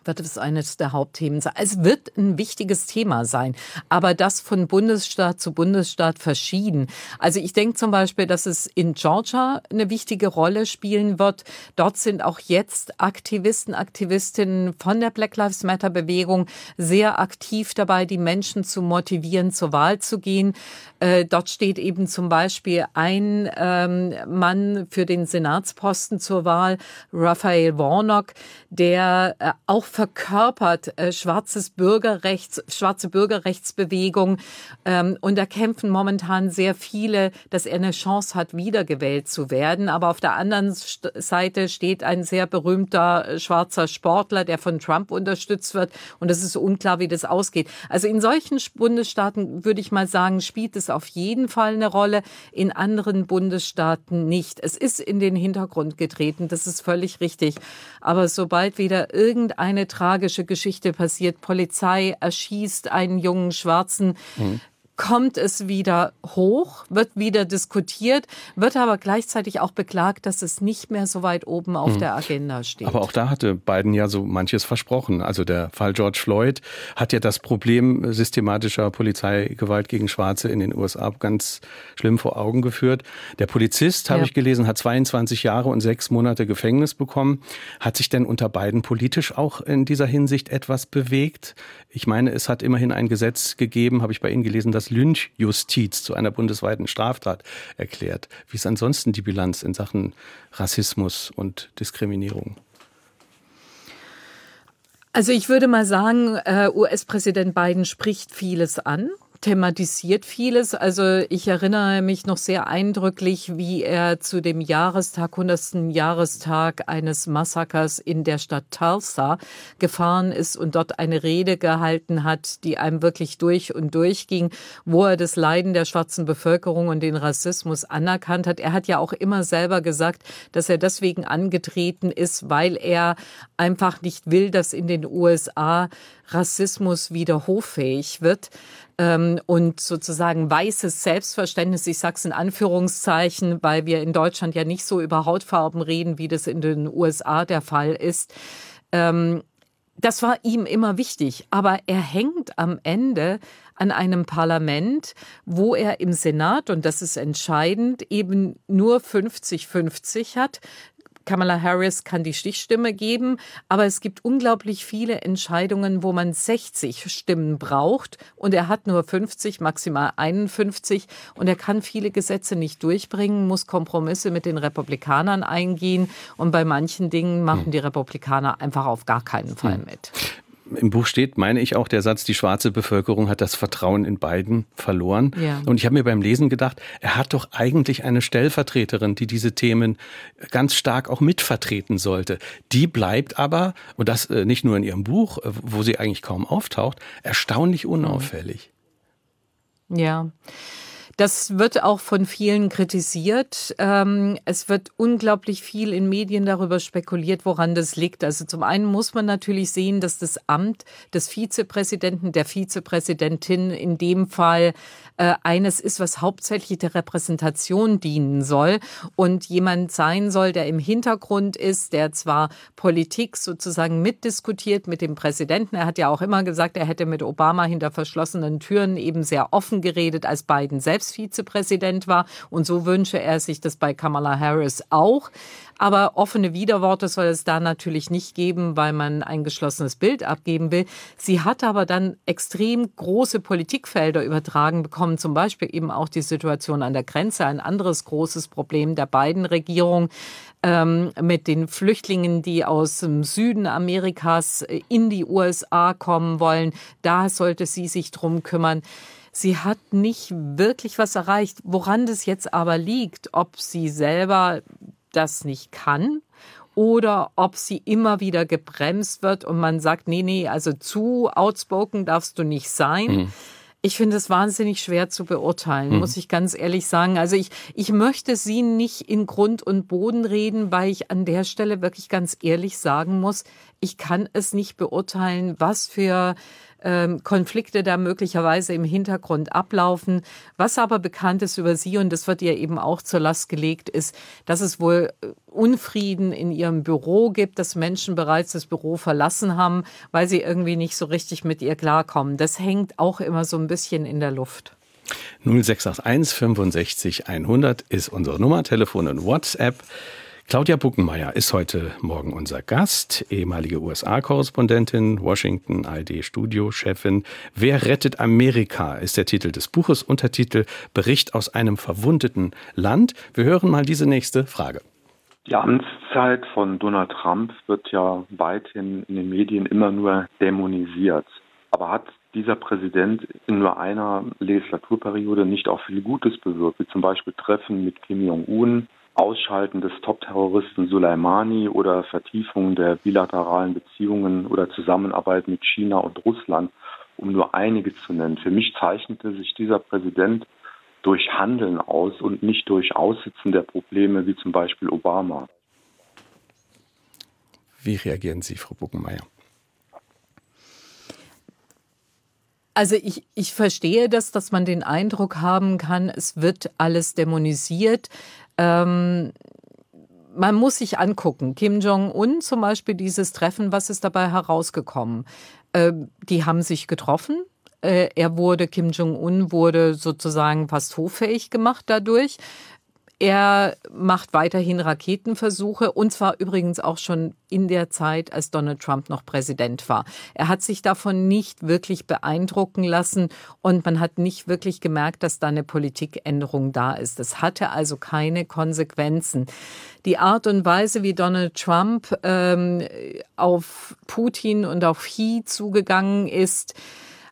wird es eines der Hauptthemen sein. Es wird ein wichtiges Thema sein, aber das von Bundesstaat zu Bundesstaat verschieden. Also ich denke zum Beispiel, dass es in Georgia eine wichtige Rolle spielen wird. Dort sind auch jetzt Aktivisten, Aktivistinnen von der Black Lives Matter Bewegung sehr aktiv dabei, die Menschen zu motivieren, zur Wahl zu gehen. Äh, dort steht eben zum Beispiel ein ähm, Mann für den Senatsposten zur Wahl, Raphael Warnock, der äh, auch verkörpert äh, schwarzes Bürgerrechts, schwarze Bürgerrechtsbewegung. Ähm, und da kämpfen momentan sehr viele, dass er eine Chance hat, wiedergewählt zu werden. Aber auf der anderen Seite steht ein sehr berühmter äh, schwarzer Sportler, der von Trump unterstützt wird. Und es ist unklar, wie das ausgeht. Also in solchen Bundesstaaten würde ich mal sagen, spielt es auf jeden Fall eine Rolle. In anderen Bundesstaaten nicht. Es ist in den Hintergrund getreten. Das ist völlig richtig. Aber sobald wieder irgendeine tragische Geschichte passiert, Polizei erschießt einen jungen Schwarzen, mhm kommt es wieder hoch, wird wieder diskutiert, wird aber gleichzeitig auch beklagt, dass es nicht mehr so weit oben auf hm. der Agenda steht. Aber auch da hatte Biden ja so manches versprochen. Also der Fall George Floyd hat ja das Problem systematischer Polizeigewalt gegen Schwarze in den USA ganz schlimm vor Augen geführt. Der Polizist, habe ja. ich gelesen, hat 22 Jahre und sechs Monate Gefängnis bekommen. Hat sich denn unter Biden politisch auch in dieser Hinsicht etwas bewegt? Ich meine, es hat immerhin ein Gesetz gegeben, habe ich bei Ihnen gelesen, das Lynchjustiz zu einer bundesweiten Straftat erklärt. Wie ist ansonsten die Bilanz in Sachen Rassismus und Diskriminierung? Also ich würde mal sagen, äh, US-Präsident Biden spricht vieles an thematisiert vieles. Also ich erinnere mich noch sehr eindrücklich, wie er zu dem Jahrestag, 100. Jahrestag eines Massakers in der Stadt Tulsa gefahren ist und dort eine Rede gehalten hat, die einem wirklich durch und durch ging, wo er das Leiden der schwarzen Bevölkerung und den Rassismus anerkannt hat. Er hat ja auch immer selber gesagt, dass er deswegen angetreten ist, weil er einfach nicht will, dass in den USA Rassismus wieder hoffähig wird ähm, und sozusagen weißes Selbstverständnis, ich sage es in Anführungszeichen, weil wir in Deutschland ja nicht so über Hautfarben reden, wie das in den USA der Fall ist. Ähm, das war ihm immer wichtig, aber er hängt am Ende an einem Parlament, wo er im Senat, und das ist entscheidend, eben nur 50-50 hat. Kamala Harris kann die Stichstimme geben, aber es gibt unglaublich viele Entscheidungen, wo man 60 Stimmen braucht und er hat nur 50, maximal 51 und er kann viele Gesetze nicht durchbringen, muss Kompromisse mit den Republikanern eingehen und bei manchen Dingen machen hm. die Republikaner einfach auf gar keinen Fall hm. mit im Buch steht, meine ich auch der Satz, die schwarze Bevölkerung hat das Vertrauen in Biden verloren. Ja. Und ich habe mir beim Lesen gedacht, er hat doch eigentlich eine Stellvertreterin, die diese Themen ganz stark auch mitvertreten sollte. Die bleibt aber, und das äh, nicht nur in ihrem Buch, äh, wo sie eigentlich kaum auftaucht, erstaunlich unauffällig. Ja. Das wird auch von vielen kritisiert. Ähm, es wird unglaublich viel in Medien darüber spekuliert, woran das liegt. Also zum einen muss man natürlich sehen, dass das Amt des Vizepräsidenten, der Vizepräsidentin in dem Fall äh, eines ist, was hauptsächlich der Repräsentation dienen soll und jemand sein soll, der im Hintergrund ist, der zwar Politik sozusagen mitdiskutiert mit dem Präsidenten. Er hat ja auch immer gesagt, er hätte mit Obama hinter verschlossenen Türen eben sehr offen geredet, als Biden selbst Vizepräsident war. Und so wünsche er sich das bei Kamala Harris auch. Aber offene Widerworte soll es da natürlich nicht geben, weil man ein geschlossenes Bild abgeben will. Sie hat aber dann extrem große Politikfelder übertragen bekommen, zum Beispiel eben auch die Situation an der Grenze, ein anderes großes Problem der beiden Regierungen ähm, mit den Flüchtlingen, die aus dem Süden Amerikas in die USA kommen wollen. Da sollte sie sich drum kümmern. Sie hat nicht wirklich was erreicht. Woran das jetzt aber liegt, ob sie selber das nicht kann oder ob sie immer wieder gebremst wird und man sagt, nee, nee, also zu outspoken darfst du nicht sein. Mhm. Ich finde es wahnsinnig schwer zu beurteilen, mhm. muss ich ganz ehrlich sagen. Also ich, ich möchte sie nicht in Grund und Boden reden, weil ich an der Stelle wirklich ganz ehrlich sagen muss, ich kann es nicht beurteilen, was für ähm, Konflikte da möglicherweise im Hintergrund ablaufen. Was aber bekannt ist über sie, und das wird ihr eben auch zur Last gelegt, ist, dass es wohl äh, Unfrieden in ihrem Büro gibt, dass Menschen bereits das Büro verlassen haben, weil sie irgendwie nicht so richtig mit ihr klarkommen. Das hängt auch immer so ein bisschen in der Luft. 0681 65 100 ist unsere Nummer, Telefon und WhatsApp. Claudia Buckenmeier ist heute Morgen unser Gast, ehemalige USA-Korrespondentin, Washington ARD-Studiochefin. Wer rettet Amerika ist der Titel des Buches, Untertitel Bericht aus einem verwundeten Land. Wir hören mal diese nächste Frage. Die Amtszeit von Donald Trump wird ja weithin in den Medien immer nur dämonisiert. Aber hat dieser Präsident in nur einer Legislaturperiode nicht auch viel Gutes bewirkt, wie zum Beispiel Treffen mit Kim Jong-un, Ausschalten des Top-Terroristen Soleimani oder Vertiefung der bilateralen Beziehungen oder Zusammenarbeit mit China und Russland, um nur einige zu nennen. Für mich zeichnete sich dieser Präsident durch Handeln aus und nicht durch Aussitzen der Probleme wie zum Beispiel Obama. Wie reagieren Sie, Frau Buckenmeier? Also ich, ich verstehe das, dass man den Eindruck haben kann, es wird alles dämonisiert. Ähm, man muss sich angucken. Kim Jong-un zum Beispiel, dieses Treffen, was ist dabei herausgekommen? Äh, die haben sich getroffen. Äh, er wurde, Kim Jong-un wurde sozusagen fast hoffähig gemacht dadurch. Er macht weiterhin Raketenversuche und zwar übrigens auch schon in der Zeit, als Donald Trump noch Präsident war. Er hat sich davon nicht wirklich beeindrucken lassen und man hat nicht wirklich gemerkt, dass da eine Politikänderung da ist. Das hatte also keine Konsequenzen. Die Art und Weise, wie Donald Trump ähm, auf Putin und auf Xi zugegangen ist,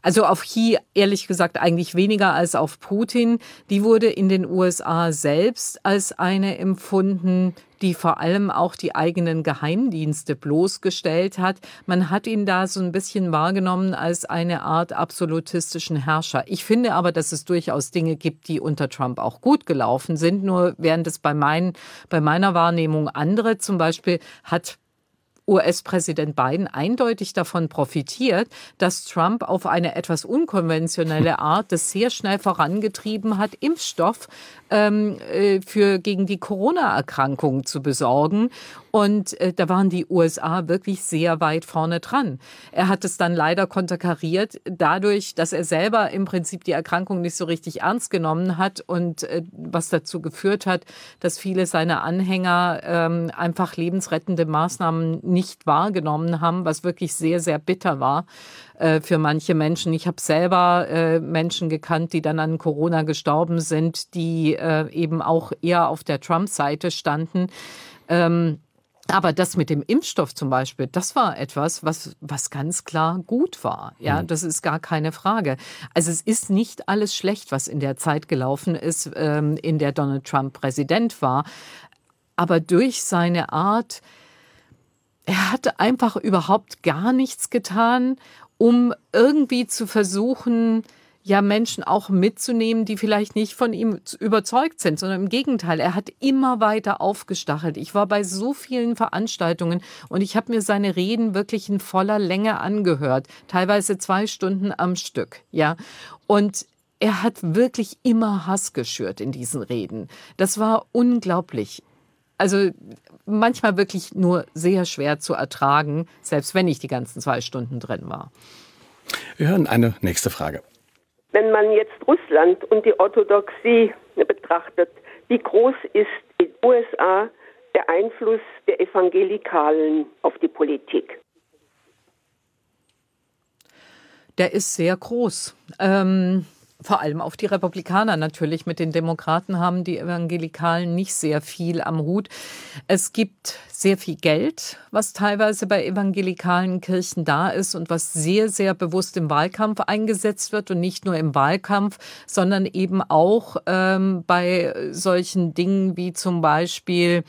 also auf Xi ehrlich gesagt eigentlich weniger als auf Putin. Die wurde in den USA selbst als eine empfunden, die vor allem auch die eigenen Geheimdienste bloßgestellt hat. Man hat ihn da so ein bisschen wahrgenommen als eine Art absolutistischen Herrscher. Ich finde aber, dass es durchaus Dinge gibt, die unter Trump auch gut gelaufen sind. Nur während es bei, mein, bei meiner Wahrnehmung andere, zum Beispiel hat US-Präsident Biden eindeutig davon profitiert, dass Trump auf eine etwas unkonventionelle Art das sehr schnell vorangetrieben hat, Impfstoff ähm, äh, für gegen die Corona-Erkrankung zu besorgen. Und äh, da waren die USA wirklich sehr weit vorne dran. Er hat es dann leider konterkariert dadurch, dass er selber im Prinzip die Erkrankung nicht so richtig ernst genommen hat und äh, was dazu geführt hat, dass viele seiner Anhänger ähm, einfach lebensrettende Maßnahmen nicht wahrgenommen haben, was wirklich sehr, sehr bitter war äh, für manche Menschen. Ich habe selber äh, Menschen gekannt, die dann an Corona gestorben sind, die äh, eben auch eher auf der Trump-Seite standen. Ähm, aber das mit dem Impfstoff zum Beispiel, das war etwas, was, was ganz klar gut war. Ja, mhm. das ist gar keine Frage. Also es ist nicht alles schlecht, was in der Zeit gelaufen ist, ähm, in der Donald Trump Präsident war. Aber durch seine Art, er hatte einfach überhaupt gar nichts getan, um irgendwie zu versuchen, ja Menschen auch mitzunehmen, die vielleicht nicht von ihm überzeugt sind, sondern im Gegenteil, er hat immer weiter aufgestachelt. Ich war bei so vielen Veranstaltungen und ich habe mir seine Reden wirklich in voller Länge angehört, teilweise zwei Stunden am Stück, ja. Und er hat wirklich immer Hass geschürt in diesen Reden. Das war unglaublich. Also manchmal wirklich nur sehr schwer zu ertragen, selbst wenn ich die ganzen zwei Stunden drin war. Wir hören eine nächste Frage. Wenn man jetzt Russland und die Orthodoxie betrachtet, wie groß ist in den USA der Einfluss der Evangelikalen auf die Politik? Der ist sehr groß. Ähm, vor allem auf die Republikaner natürlich. Mit den Demokraten haben die Evangelikalen nicht sehr viel am Hut. Es gibt sehr viel Geld, was teilweise bei evangelikalen Kirchen da ist und was sehr, sehr bewusst im Wahlkampf eingesetzt wird und nicht nur im Wahlkampf, sondern eben auch ähm, bei solchen Dingen wie zum Beispiel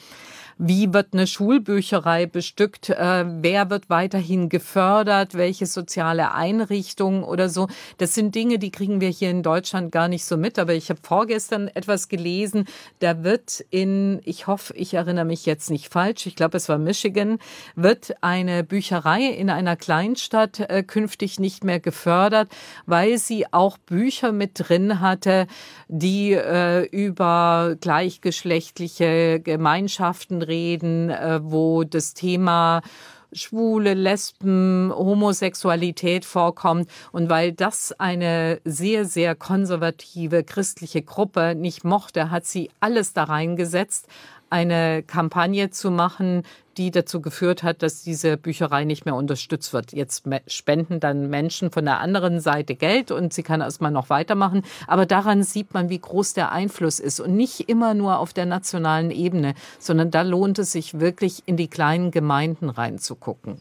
wie wird eine Schulbücherei bestückt, äh, wer wird weiterhin gefördert, welche soziale Einrichtung oder so. Das sind Dinge, die kriegen wir hier in Deutschland gar nicht so mit. Aber ich habe vorgestern etwas gelesen, da wird in, ich hoffe, ich erinnere mich jetzt nicht falsch, ich glaube, es war Michigan, wird eine Bücherei in einer Kleinstadt äh, künftig nicht mehr gefördert, weil sie auch Bücher mit drin hatte, die äh, über gleichgeschlechtliche Gemeinschaften reden, äh, wo das Thema Schwule, Lesben, Homosexualität vorkommt. Und weil das eine sehr, sehr konservative christliche Gruppe nicht mochte, hat sie alles da reingesetzt, eine Kampagne zu machen, die dazu geführt hat, dass diese Bücherei nicht mehr unterstützt wird. Jetzt spenden dann Menschen von der anderen Seite Geld und sie kann erstmal noch weitermachen. Aber daran sieht man, wie groß der Einfluss ist und nicht immer nur auf der nationalen Ebene, sondern da lohnt es sich wirklich in die kleinen Gemeinden reinzugucken.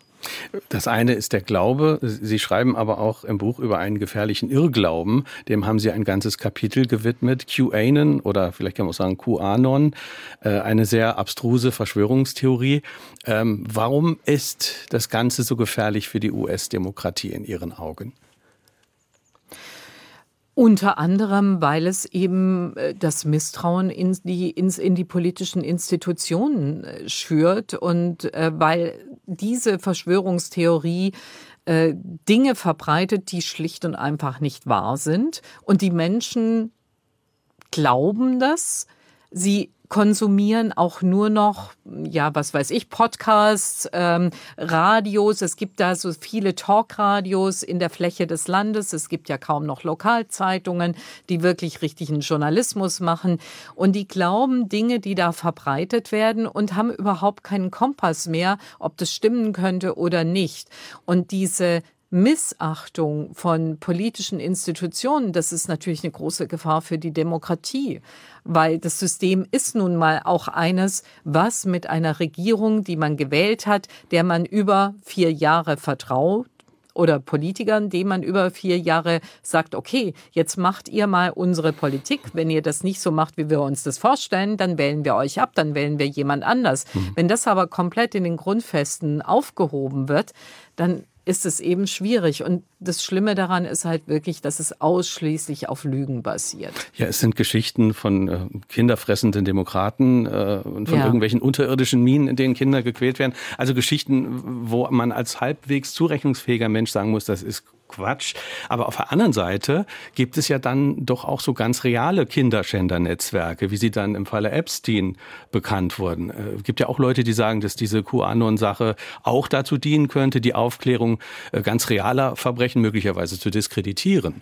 Das eine ist der Glaube. Sie schreiben aber auch im Buch über einen gefährlichen Irrglauben. Dem haben Sie ein ganzes Kapitel gewidmet. QAnon oder vielleicht kann man auch sagen QAnon, äh, eine sehr abstruse Verschwörungstheorie. Ähm, warum ist das Ganze so gefährlich für die US-Demokratie in Ihren Augen? Unter anderem, weil es eben äh, das Misstrauen in die, ins, in die politischen Institutionen äh, schürt und äh, weil diese Verschwörungstheorie Dinge verbreitet, die schlicht und einfach nicht wahr sind. Und die Menschen glauben das. Sie konsumieren auch nur noch, ja, was weiß ich, Podcasts, ähm, Radios. Es gibt da so viele Talkradios in der Fläche des Landes. Es gibt ja kaum noch Lokalzeitungen, die wirklich richtigen Journalismus machen. Und die glauben Dinge, die da verbreitet werden und haben überhaupt keinen Kompass mehr, ob das stimmen könnte oder nicht. Und diese Missachtung von politischen Institutionen, das ist natürlich eine große Gefahr für die Demokratie, weil das System ist nun mal auch eines, was mit einer Regierung, die man gewählt hat, der man über vier Jahre vertraut, oder Politikern, denen man über vier Jahre sagt, okay, jetzt macht ihr mal unsere Politik. Wenn ihr das nicht so macht, wie wir uns das vorstellen, dann wählen wir euch ab, dann wählen wir jemand anders. Mhm. Wenn das aber komplett in den Grundfesten aufgehoben wird, dann ist es eben schwierig. Und das Schlimme daran ist halt wirklich, dass es ausschließlich auf Lügen basiert. Ja, es sind Geschichten von äh, kinderfressenden Demokraten äh, und von ja. irgendwelchen unterirdischen Minen, in denen Kinder gequält werden. Also Geschichten, wo man als halbwegs zurechnungsfähiger Mensch sagen muss, das ist Quatsch. Aber auf der anderen Seite gibt es ja dann doch auch so ganz reale Kinderschändernetzwerke, wie sie dann im Falle Epstein bekannt wurden. Es äh, gibt ja auch Leute, die sagen, dass diese QAnon-Sache auch dazu dienen könnte, die Aufklärung äh, ganz realer Verbrechen möglicherweise zu diskreditieren.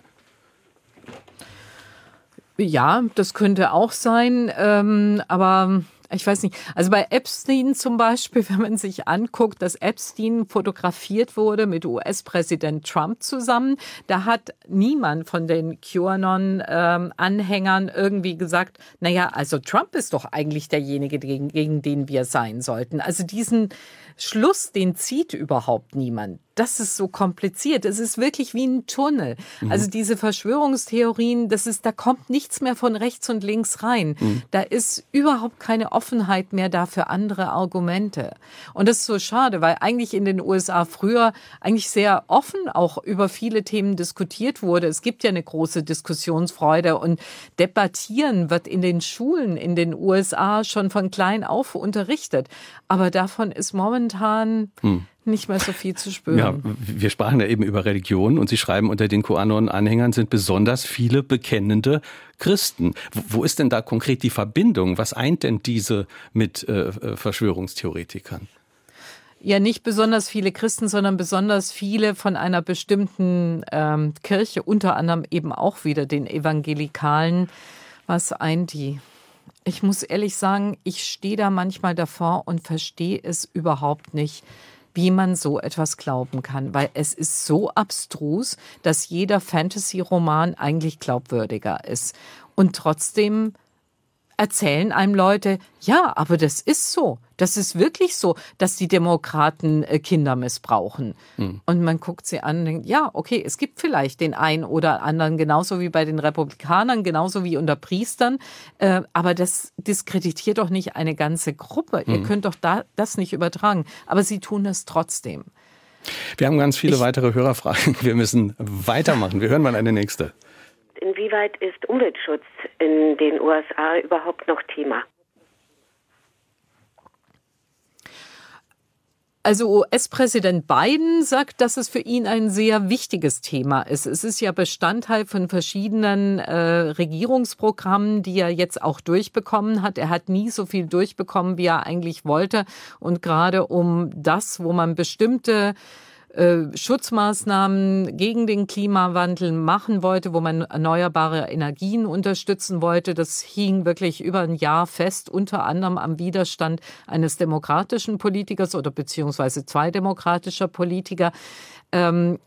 Ja, das könnte auch sein, ähm, aber ich weiß nicht. Also bei Epstein zum Beispiel, wenn man sich anguckt, dass Epstein fotografiert wurde mit US-Präsident Trump zusammen, da hat niemand von den QAnon-Anhängern ähm, irgendwie gesagt, naja, also Trump ist doch eigentlich derjenige, gegen, gegen den wir sein sollten. Also diesen Schluss, den zieht überhaupt niemand das ist so kompliziert. Es ist wirklich wie ein Tunnel. Mhm. Also diese Verschwörungstheorien, das ist, da kommt nichts mehr von rechts und links rein. Mhm. Da ist überhaupt keine Offenheit mehr da für andere Argumente. Und das ist so schade, weil eigentlich in den USA früher eigentlich sehr offen auch über viele Themen diskutiert wurde. Es gibt ja eine große Diskussionsfreude und debattieren wird in den Schulen in den USA schon von klein auf unterrichtet. Aber davon ist momentan mhm nicht mehr so viel zu spüren. Ja, wir sprachen ja eben über Religion und Sie schreiben, unter den QAnon-Anhängern sind besonders viele bekennende Christen. Wo ist denn da konkret die Verbindung? Was eint denn diese mit äh, äh, Verschwörungstheoretikern? Ja, nicht besonders viele Christen, sondern besonders viele von einer bestimmten ähm, Kirche, unter anderem eben auch wieder den Evangelikalen. Was eint die? Ich muss ehrlich sagen, ich stehe da manchmal davor und verstehe es überhaupt nicht wie man so etwas glauben kann, weil es ist so abstrus, dass jeder Fantasy-Roman eigentlich glaubwürdiger ist. Und trotzdem erzählen einem Leute, ja, aber das ist so. Das ist wirklich so, dass die Demokraten äh, Kinder missbrauchen. Mhm. Und man guckt sie an und denkt, ja, okay, es gibt vielleicht den einen oder anderen, genauso wie bei den Republikanern, genauso wie unter Priestern. Äh, aber das diskreditiert doch nicht eine ganze Gruppe. Mhm. Ihr könnt doch da, das nicht übertragen. Aber sie tun es trotzdem. Wir haben ganz viele ich weitere Hörerfragen. Wir müssen weitermachen. Wir hören mal eine nächste. Inwieweit ist Umweltschutz in den USA überhaupt noch Thema? Also US-Präsident Biden sagt, dass es für ihn ein sehr wichtiges Thema ist. Es ist ja Bestandteil von verschiedenen äh, Regierungsprogrammen, die er jetzt auch durchbekommen hat. Er hat nie so viel durchbekommen, wie er eigentlich wollte. Und gerade um das, wo man bestimmte äh, Schutzmaßnahmen gegen den Klimawandel machen wollte, wo man erneuerbare Energien unterstützen wollte. Das hing wirklich über ein Jahr fest, unter anderem am Widerstand eines demokratischen Politikers oder beziehungsweise zwei demokratischer Politiker. Ähm,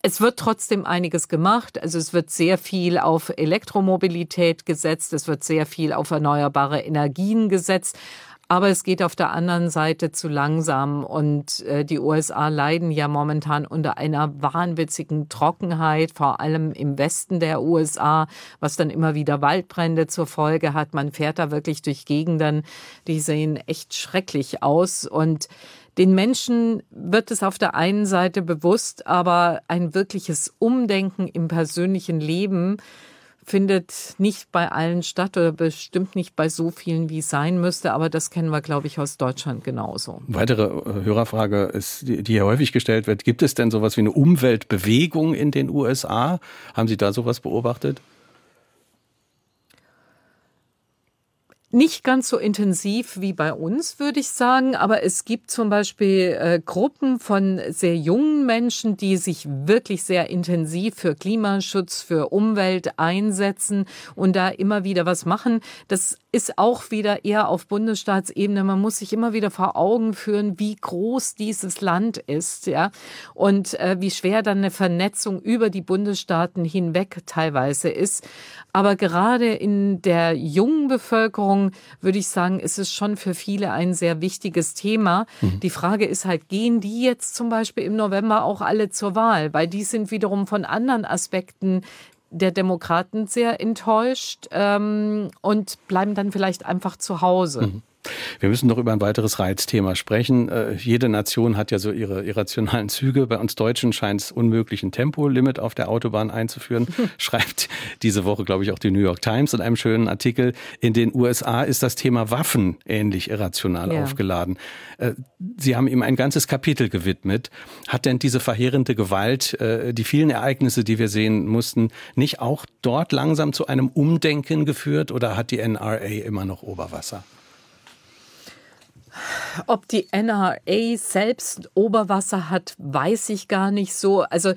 es wird trotzdem einiges gemacht. Also es wird sehr viel auf Elektromobilität gesetzt. Es wird sehr viel auf erneuerbare Energien gesetzt. Aber es geht auf der anderen Seite zu langsam und äh, die USA leiden ja momentan unter einer wahnwitzigen Trockenheit, vor allem im Westen der USA, was dann immer wieder Waldbrände zur Folge hat. Man fährt da wirklich durch Gegenden, die sehen echt schrecklich aus und den Menschen wird es auf der einen Seite bewusst, aber ein wirkliches Umdenken im persönlichen Leben findet nicht bei allen statt oder bestimmt nicht bei so vielen, wie es sein müsste. Aber das kennen wir, glaube ich, aus Deutschland genauso. Weitere äh, Hörerfrage ist, die hier häufig gestellt wird. Gibt es denn sowas wie eine Umweltbewegung in den USA? Haben Sie da sowas beobachtet? Nicht ganz so intensiv wie bei uns, würde ich sagen, aber es gibt zum Beispiel äh, Gruppen von sehr jungen Menschen, die sich wirklich sehr intensiv für Klimaschutz, für Umwelt einsetzen und da immer wieder was machen. Das ist auch wieder eher auf Bundesstaatsebene. Man muss sich immer wieder vor Augen führen, wie groß dieses Land ist, ja, und äh, wie schwer dann eine Vernetzung über die Bundesstaaten hinweg teilweise ist. Aber gerade in der jungen Bevölkerung würde ich sagen, ist es schon für viele ein sehr wichtiges Thema. Mhm. Die Frage ist halt, gehen die jetzt zum Beispiel im November auch alle zur Wahl? Weil die sind wiederum von anderen Aspekten der Demokraten sehr enttäuscht ähm, und bleiben dann vielleicht einfach zu Hause. Mhm. Wir müssen noch über ein weiteres Reizthema sprechen. Äh, jede Nation hat ja so ihre irrationalen Züge. Bei uns Deutschen scheint es unmöglich, ein Tempolimit auf der Autobahn einzuführen. Schreibt diese Woche, glaube ich, auch die New York Times in einem schönen Artikel. In den USA ist das Thema Waffen ähnlich irrational ja. aufgeladen. Äh, Sie haben ihm ein ganzes Kapitel gewidmet. Hat denn diese verheerende Gewalt, äh, die vielen Ereignisse, die wir sehen mussten, nicht auch dort langsam zu einem Umdenken geführt oder hat die NRA immer noch Oberwasser? Ob die NRA selbst Oberwasser hat, weiß ich gar nicht so. Also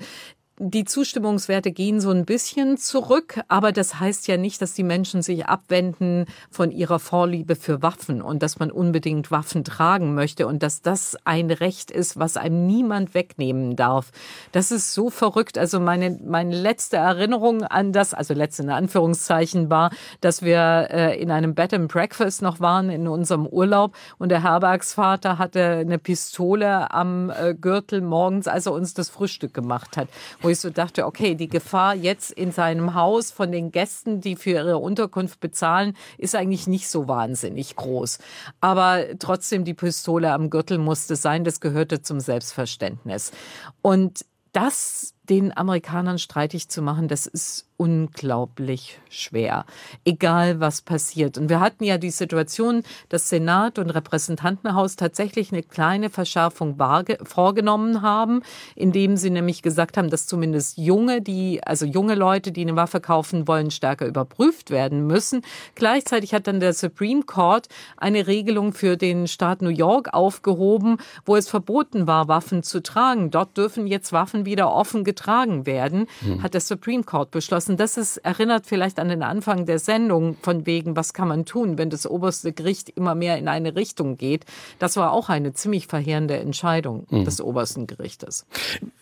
die Zustimmungswerte gehen so ein bisschen zurück, aber das heißt ja nicht, dass die Menschen sich abwenden von ihrer Vorliebe für Waffen und dass man unbedingt Waffen tragen möchte und dass das ein Recht ist, was einem niemand wegnehmen darf. Das ist so verrückt. Also meine, meine letzte Erinnerung an das, also letzte in Anführungszeichen war, dass wir äh, in einem Bed and Breakfast noch waren in unserem Urlaub und der Herbergsvater hatte eine Pistole am äh, Gürtel morgens, als er uns das Frühstück gemacht hat, wo ich so dachte, okay, die Gefahr jetzt in seinem Haus von den Gästen, die für ihre Unterkunft bezahlen, ist eigentlich nicht so wahnsinnig groß. Aber trotzdem, die Pistole am Gürtel musste sein, das gehörte zum Selbstverständnis. Und das den Amerikanern streitig zu machen, das ist unglaublich schwer, egal was passiert. Und wir hatten ja die Situation, dass Senat und Repräsentantenhaus tatsächlich eine kleine Verschärfung vorgenommen haben, indem sie nämlich gesagt haben, dass zumindest junge, die, also junge Leute, die eine Waffe kaufen wollen, stärker überprüft werden müssen. Gleichzeitig hat dann der Supreme Court eine Regelung für den Staat New York aufgehoben, wo es verboten war, Waffen zu tragen. Dort dürfen jetzt Waffen wieder offen getragen werden, hm. hat der Supreme Court beschlossen. Das ist, erinnert vielleicht an den Anfang der Sendung von wegen, was kann man tun, wenn das oberste Gericht immer mehr in eine Richtung geht. Das war auch eine ziemlich verheerende Entscheidung hm. des obersten Gerichtes.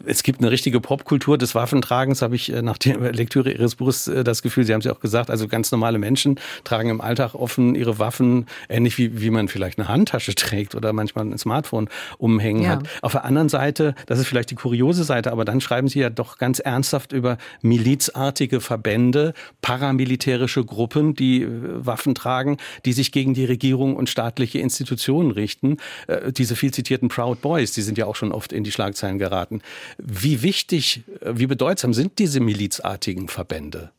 Es gibt eine richtige Popkultur des Waffentragens, habe ich äh, nach der Lektüre Ihres Buches äh, das Gefühl, Sie haben es ja auch gesagt, also ganz normale Menschen tragen im Alltag offen ihre Waffen, ähnlich wie, wie man vielleicht eine Handtasche trägt oder manchmal ein Smartphone umhängen ja. hat. Auf der anderen Seite, das ist vielleicht die kuriose Seite, aber dann schreiben Sie ja doch ganz ernsthaft über milizartige Verbände, paramilitärische Gruppen, die äh, Waffen tragen, die sich gegen die Regierung und staatliche Institutionen richten. Äh, diese viel zitierten Proud Boys, die sind ja auch schon oft in die Schlagzeilen geraten. Wie wichtig, äh, wie bedeutsam sind diese milizartigen Verbände?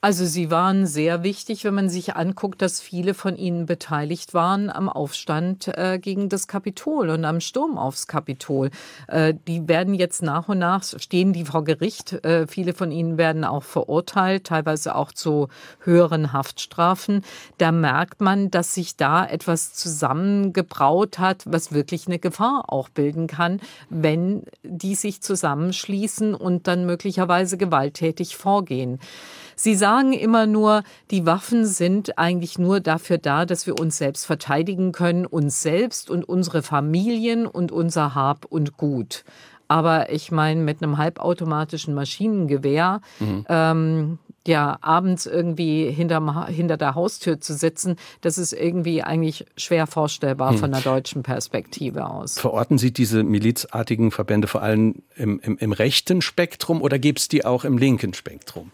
Also sie waren sehr wichtig, wenn man sich anguckt, dass viele von ihnen beteiligt waren am Aufstand äh, gegen das Kapitol und am Sturm aufs Kapitol. Äh, die werden jetzt nach und nach, stehen die vor Gericht. Äh, viele von ihnen werden auch verurteilt, teilweise auch zu höheren Haftstrafen. Da merkt man, dass sich da etwas zusammengebraut hat, was wirklich eine Gefahr auch bilden kann, wenn die sich zusammenschließen und dann möglicherweise gewalttätig vorgehen. Sie sagen immer nur, die Waffen sind eigentlich nur dafür da, dass wir uns selbst verteidigen können, uns selbst und unsere Familien und unser Hab und Gut. Aber ich meine, mit einem halbautomatischen Maschinengewehr, mhm. ähm, ja, abends irgendwie hinterm, hinter der Haustür zu sitzen, das ist irgendwie eigentlich schwer vorstellbar mhm. von der deutschen Perspektive aus. Verorten Sie diese milizartigen Verbände vor allem im, im, im rechten Spektrum oder gibt es die auch im linken Spektrum?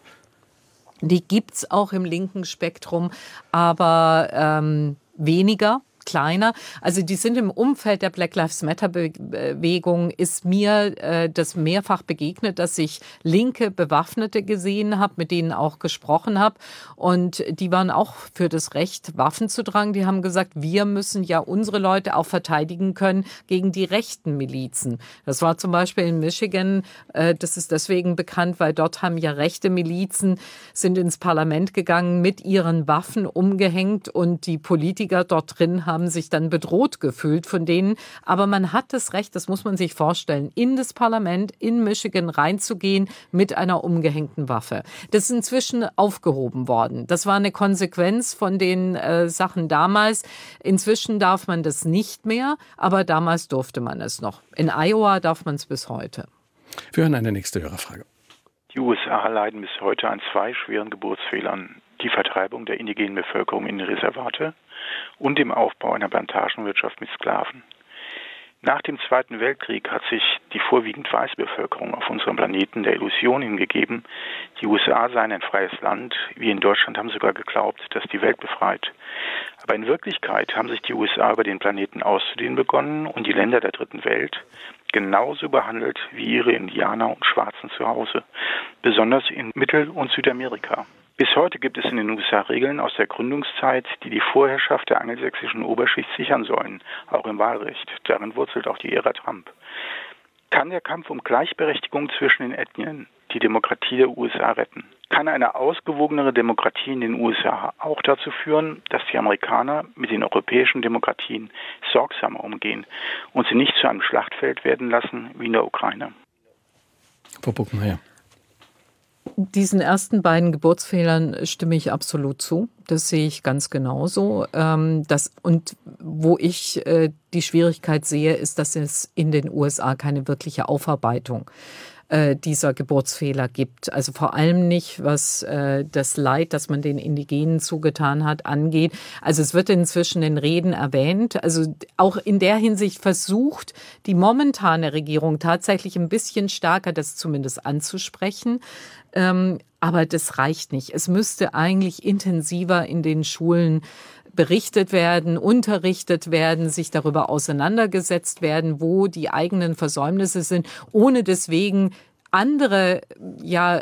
Die gibt's auch im linken Spektrum, aber ähm, weniger kleiner. Also die sind im Umfeld der Black Lives Matter Bewegung ist mir äh, das mehrfach begegnet, dass ich linke Bewaffnete gesehen habe, mit denen auch gesprochen habe und die waren auch für das Recht Waffen zu tragen. Die haben gesagt, wir müssen ja unsere Leute auch verteidigen können gegen die rechten Milizen. Das war zum Beispiel in Michigan, äh, das ist deswegen bekannt, weil dort haben ja rechte Milizen sind ins Parlament gegangen mit ihren Waffen umgehängt und die Politiker dort drin haben haben sich dann bedroht gefühlt von denen. Aber man hat das Recht, das muss man sich vorstellen, in das Parlament in Michigan reinzugehen mit einer umgehängten Waffe. Das ist inzwischen aufgehoben worden. Das war eine Konsequenz von den äh, Sachen damals. Inzwischen darf man das nicht mehr, aber damals durfte man es noch. In Iowa darf man es bis heute. Wir hören eine nächste Hörerfrage. Die USA leiden bis heute an zwei schweren Geburtsfehlern. Die Vertreibung der indigenen Bevölkerung in Reservate und dem Aufbau einer Plantagenwirtschaft mit Sklaven. Nach dem Zweiten Weltkrieg hat sich die vorwiegend weiße Bevölkerung auf unserem Planeten der Illusion hingegeben, die USA seien ein freies Land. Wir in Deutschland haben sogar geglaubt, dass die Welt befreit. Aber in Wirklichkeit haben sich die USA über den Planeten auszudehnen begonnen und die Länder der dritten Welt genauso behandelt wie ihre Indianer und Schwarzen zu Hause, besonders in Mittel- und Südamerika. Bis heute gibt es in den USA Regeln aus der Gründungszeit, die die Vorherrschaft der angelsächsischen Oberschicht sichern sollen, auch im Wahlrecht. Darin wurzelt auch die Ära Trump. Kann der Kampf um Gleichberechtigung zwischen den Ethnien die Demokratie der USA retten? Kann eine ausgewogenere Demokratie in den USA auch dazu führen, dass die Amerikaner mit den europäischen Demokratien sorgsamer umgehen und sie nicht zu einem Schlachtfeld werden lassen wie in der Ukraine? Frau Buckenmeier. Diesen ersten beiden Geburtsfehlern stimme ich absolut zu. Das sehe ich ganz genauso. Ähm, das, und wo ich äh, die Schwierigkeit sehe, ist, dass es in den USA keine wirkliche Aufarbeitung äh, dieser Geburtsfehler gibt. Also vor allem nicht, was äh, das Leid, das man den Indigenen zugetan hat, angeht. Also es wird inzwischen in Reden erwähnt. Also auch in der Hinsicht versucht die momentane Regierung tatsächlich ein bisschen stärker das zumindest anzusprechen. Ähm, aber das reicht nicht. Es müsste eigentlich intensiver in den Schulen berichtet werden, unterrichtet werden, sich darüber auseinandergesetzt werden, wo die eigenen Versäumnisse sind, ohne deswegen andere, ja,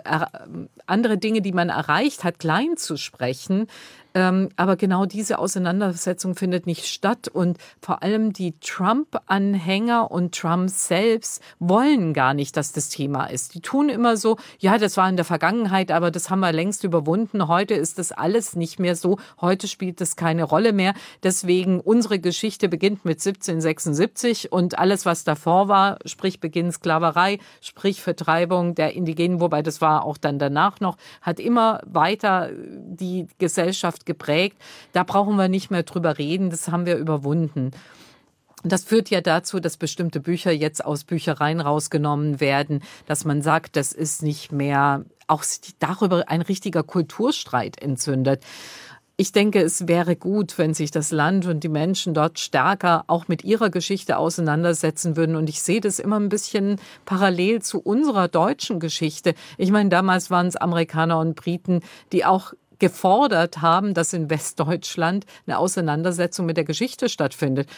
andere Dinge, die man erreicht hat, klein zu sprechen. Ähm, aber genau diese Auseinandersetzung findet nicht statt. Und vor allem die Trump-Anhänger und Trump selbst wollen gar nicht, dass das Thema ist. Die tun immer so, ja, das war in der Vergangenheit, aber das haben wir längst überwunden. Heute ist das alles nicht mehr so. Heute spielt das keine Rolle mehr. Deswegen unsere Geschichte beginnt mit 1776 und alles, was davor war, sprich Beginn Sklaverei, sprich Vertreibung der Indigenen, wobei das war auch dann danach noch, hat immer weiter die Gesellschaft geprägt. Da brauchen wir nicht mehr drüber reden. Das haben wir überwunden. Das führt ja dazu, dass bestimmte Bücher jetzt aus Büchereien rausgenommen werden, dass man sagt, das ist nicht mehr auch darüber ein richtiger Kulturstreit entzündet. Ich denke, es wäre gut, wenn sich das Land und die Menschen dort stärker auch mit ihrer Geschichte auseinandersetzen würden. Und ich sehe das immer ein bisschen parallel zu unserer deutschen Geschichte. Ich meine, damals waren es Amerikaner und Briten, die auch gefordert haben, dass in Westdeutschland eine Auseinandersetzung mit der Geschichte stattfindet.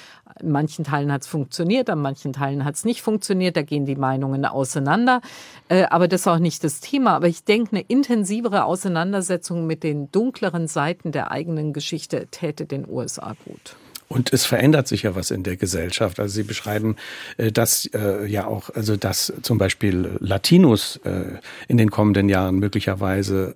In manchen Teilen hat es funktioniert, an manchen Teilen hat es nicht funktioniert. Da gehen die Meinungen auseinander. Äh, aber das ist auch nicht das Thema. Aber ich denke, eine intensivere Auseinandersetzung mit den dunkleren Seiten der eigenen Geschichte täte den USA gut. Und es verändert sich ja was in der Gesellschaft. Also Sie beschreiben, äh, dass äh, ja auch, also dass zum Beispiel Latinos in den kommenden Jahren möglicherweise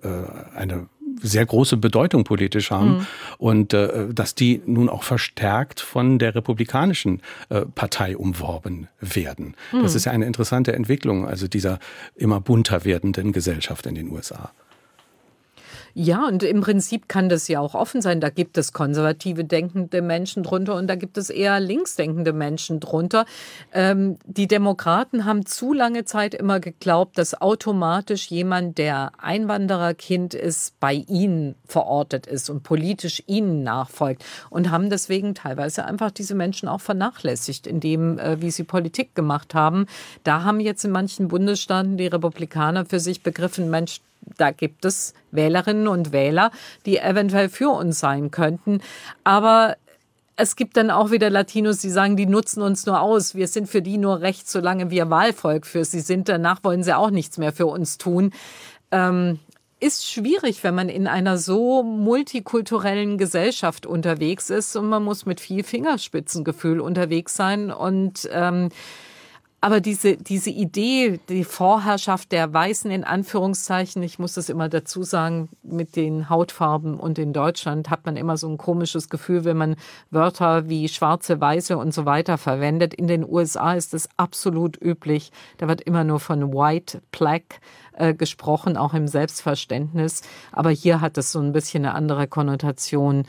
eine sehr große Bedeutung politisch haben mhm. und äh, dass die nun auch verstärkt von der republikanischen äh, Partei umworben werden. Mhm. Das ist ja eine interessante Entwicklung, also dieser immer bunter werdenden Gesellschaft in den USA. Ja, und im Prinzip kann das ja auch offen sein. Da gibt es konservative denkende Menschen drunter und da gibt es eher linksdenkende Menschen drunter. Ähm, die Demokraten haben zu lange Zeit immer geglaubt, dass automatisch jemand, der Einwandererkind ist, bei ihnen verortet ist und politisch ihnen nachfolgt und haben deswegen teilweise einfach diese Menschen auch vernachlässigt, indem, äh, wie sie Politik gemacht haben. Da haben jetzt in manchen Bundesstaaten die Republikaner für sich begriffen, Mensch, da gibt es Wählerinnen und Wähler, die eventuell für uns sein könnten. Aber es gibt dann auch wieder Latinos, die sagen, die nutzen uns nur aus. Wir sind für die nur recht, solange wir Wahlvolk für sie sind. Danach wollen sie auch nichts mehr für uns tun. Ähm, ist schwierig, wenn man in einer so multikulturellen Gesellschaft unterwegs ist und man muss mit viel Fingerspitzengefühl unterwegs sein und ähm, aber diese, diese Idee, die Vorherrschaft der Weißen in Anführungszeichen, ich muss das immer dazu sagen, mit den Hautfarben und in Deutschland hat man immer so ein komisches Gefühl, wenn man Wörter wie schwarze, weiße und so weiter verwendet. In den USA ist das absolut üblich. Da wird immer nur von white, black äh, gesprochen, auch im Selbstverständnis. Aber hier hat es so ein bisschen eine andere Konnotation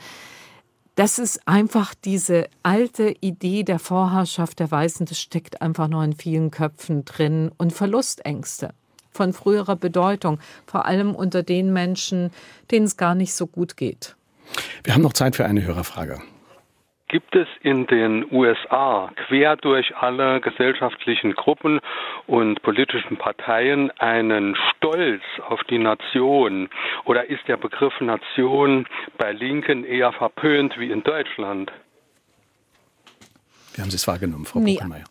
das ist einfach diese alte Idee der Vorherrschaft der Weißen, das steckt einfach noch in vielen Köpfen drin und Verlustängste von früherer Bedeutung, vor allem unter den Menschen, denen es gar nicht so gut geht. Wir haben noch Zeit für eine Hörerfrage gibt es in den USA quer durch alle gesellschaftlichen Gruppen und politischen Parteien einen Stolz auf die Nation? Oder ist der Begriff Nation bei Linken eher verpönt wie in Deutschland? Wie haben Sie es wahrgenommen, Frau nee. Buchenmeier?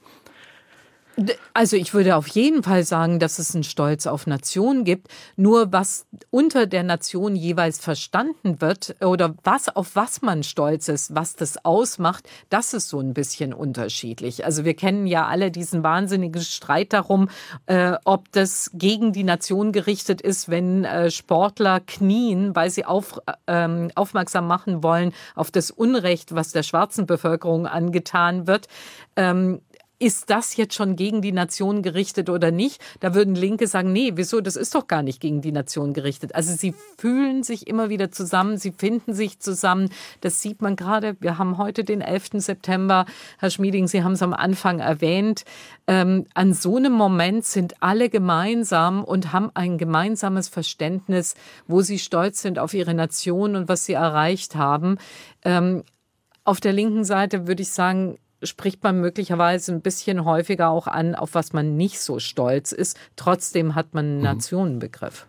Also ich würde auf jeden Fall sagen, dass es einen Stolz auf Nation gibt. Nur was unter der Nation jeweils verstanden wird oder was auf was man stolz ist, was das ausmacht, das ist so ein bisschen unterschiedlich. Also wir kennen ja alle diesen wahnsinnigen Streit darum, äh, ob das gegen die Nation gerichtet ist, wenn äh, Sportler knien, weil sie auf, ähm, aufmerksam machen wollen auf das Unrecht, was der schwarzen Bevölkerung angetan wird. Ähm, ist das jetzt schon gegen die Nation gerichtet oder nicht? Da würden Linke sagen, nee, wieso, das ist doch gar nicht gegen die Nation gerichtet. Also sie fühlen sich immer wieder zusammen, sie finden sich zusammen. Das sieht man gerade. Wir haben heute den 11. September. Herr Schmieding, Sie haben es am Anfang erwähnt. Ähm, an so einem Moment sind alle gemeinsam und haben ein gemeinsames Verständnis, wo sie stolz sind auf ihre Nation und was sie erreicht haben. Ähm, auf der linken Seite würde ich sagen, spricht man möglicherweise ein bisschen häufiger auch an, auf was man nicht so stolz ist. Trotzdem hat man einen mhm. Nationenbegriff.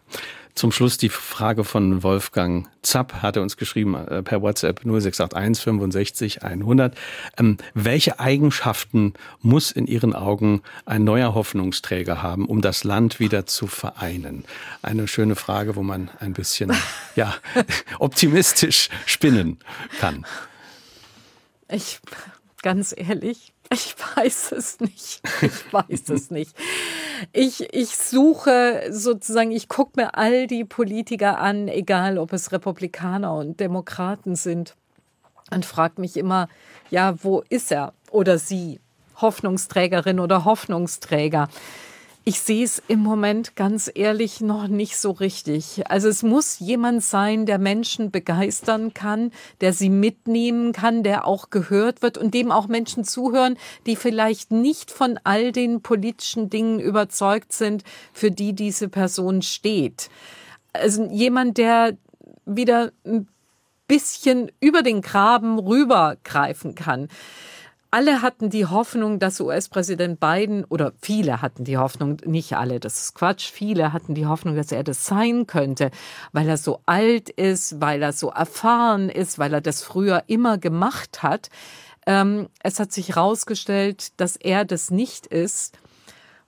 Zum Schluss die Frage von Wolfgang Zapp, hat er uns geschrieben äh, per WhatsApp 0681 65 100. Ähm, welche Eigenschaften muss in Ihren Augen ein neuer Hoffnungsträger haben, um das Land wieder zu vereinen? Eine schöne Frage, wo man ein bisschen ja, optimistisch spinnen kann. Ich, ganz ehrlich, ich weiß es nicht. Ich weiß es nicht. Ich, ich suche sozusagen, ich gucke mir all die Politiker an, egal ob es Republikaner und Demokraten sind, und frage mich immer, ja, wo ist er oder sie? Hoffnungsträgerin oder Hoffnungsträger. Ich sehe es im Moment ganz ehrlich noch nicht so richtig. Also es muss jemand sein, der Menschen begeistern kann, der sie mitnehmen kann, der auch gehört wird und dem auch Menschen zuhören, die vielleicht nicht von all den politischen Dingen überzeugt sind, für die diese Person steht. Also jemand, der wieder ein bisschen über den Graben rübergreifen kann alle hatten die Hoffnung, dass US-Präsident Biden, oder viele hatten die Hoffnung, nicht alle, das ist Quatsch, viele hatten die Hoffnung, dass er das sein könnte, weil er so alt ist, weil er so erfahren ist, weil er das früher immer gemacht hat. Ähm, es hat sich herausgestellt, dass er das nicht ist.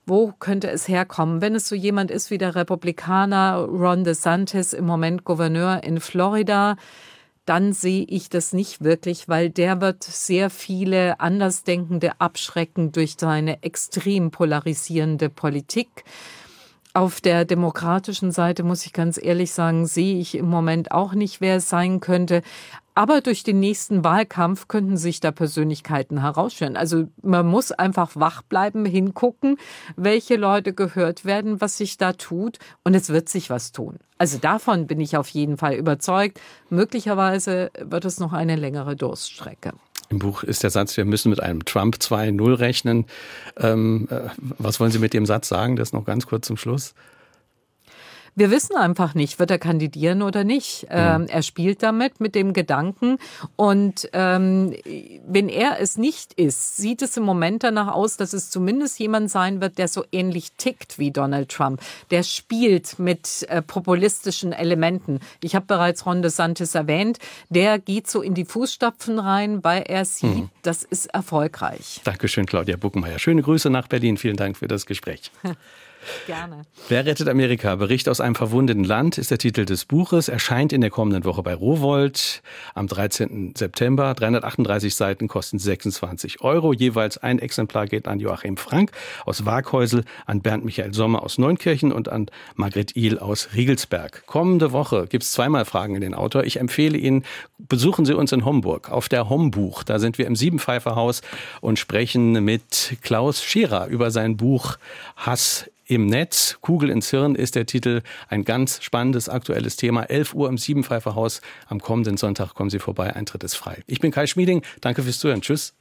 Wo könnte es herkommen? Wenn es so jemand ist wie der Republikaner Ron DeSantis, im Moment Gouverneur in Florida, dann sehe ich das nicht wirklich, weil der wird sehr viele Andersdenkende abschrecken durch seine extrem polarisierende Politik. Auf der demokratischen Seite muss ich ganz ehrlich sagen, sehe ich im Moment auch nicht, wer es sein könnte. Aber durch den nächsten Wahlkampf könnten sich da Persönlichkeiten herausstellen. Also man muss einfach wach bleiben, hingucken, welche Leute gehört werden, was sich da tut. Und es wird sich was tun. Also davon bin ich auf jeden Fall überzeugt. Möglicherweise wird es noch eine längere Durststrecke. Im Buch ist der Satz, wir müssen mit einem Trump 2.0 rechnen. Ähm, äh, was wollen Sie mit dem Satz sagen? Das noch ganz kurz zum Schluss. Wir wissen einfach nicht, wird er kandidieren oder nicht. Mhm. Ähm, er spielt damit mit dem Gedanken und ähm, wenn er es nicht ist, sieht es im Moment danach aus, dass es zumindest jemand sein wird, der so ähnlich tickt wie Donald Trump. Der spielt mit äh, populistischen Elementen. Ich habe bereits Ron DeSantis erwähnt. Der geht so in die Fußstapfen rein, weil er sieht, mhm. das ist erfolgreich. Dankeschön, Claudia Buckenmeier. Schöne Grüße nach Berlin. Vielen Dank für das Gespräch. Gerne. Wer rettet Amerika? Bericht aus einem verwundeten Land ist der Titel des Buches. Erscheint in der kommenden Woche bei Rowold am 13. September. 338 Seiten kosten 26 Euro. Jeweils ein Exemplar geht an Joachim Frank aus Waghäusel, an Bernd Michael Sommer aus Neunkirchen und an Margret Ihl aus Riegelsberg. Kommende Woche gibt es zweimal Fragen in den Autor. Ich empfehle Ihnen, besuchen Sie uns in Homburg auf der Hombuch. Da sind wir im Siebenpfeiferhaus und sprechen mit Klaus Scherer über sein Buch Hass im Netz. Kugel ins Hirn ist der Titel. Ein ganz spannendes, aktuelles Thema. 11 Uhr im Siebenpfeiferhaus. Am kommenden Sonntag kommen Sie vorbei. Eintritt ist frei. Ich bin Kai Schmieding. Danke fürs Zuhören. Tschüss.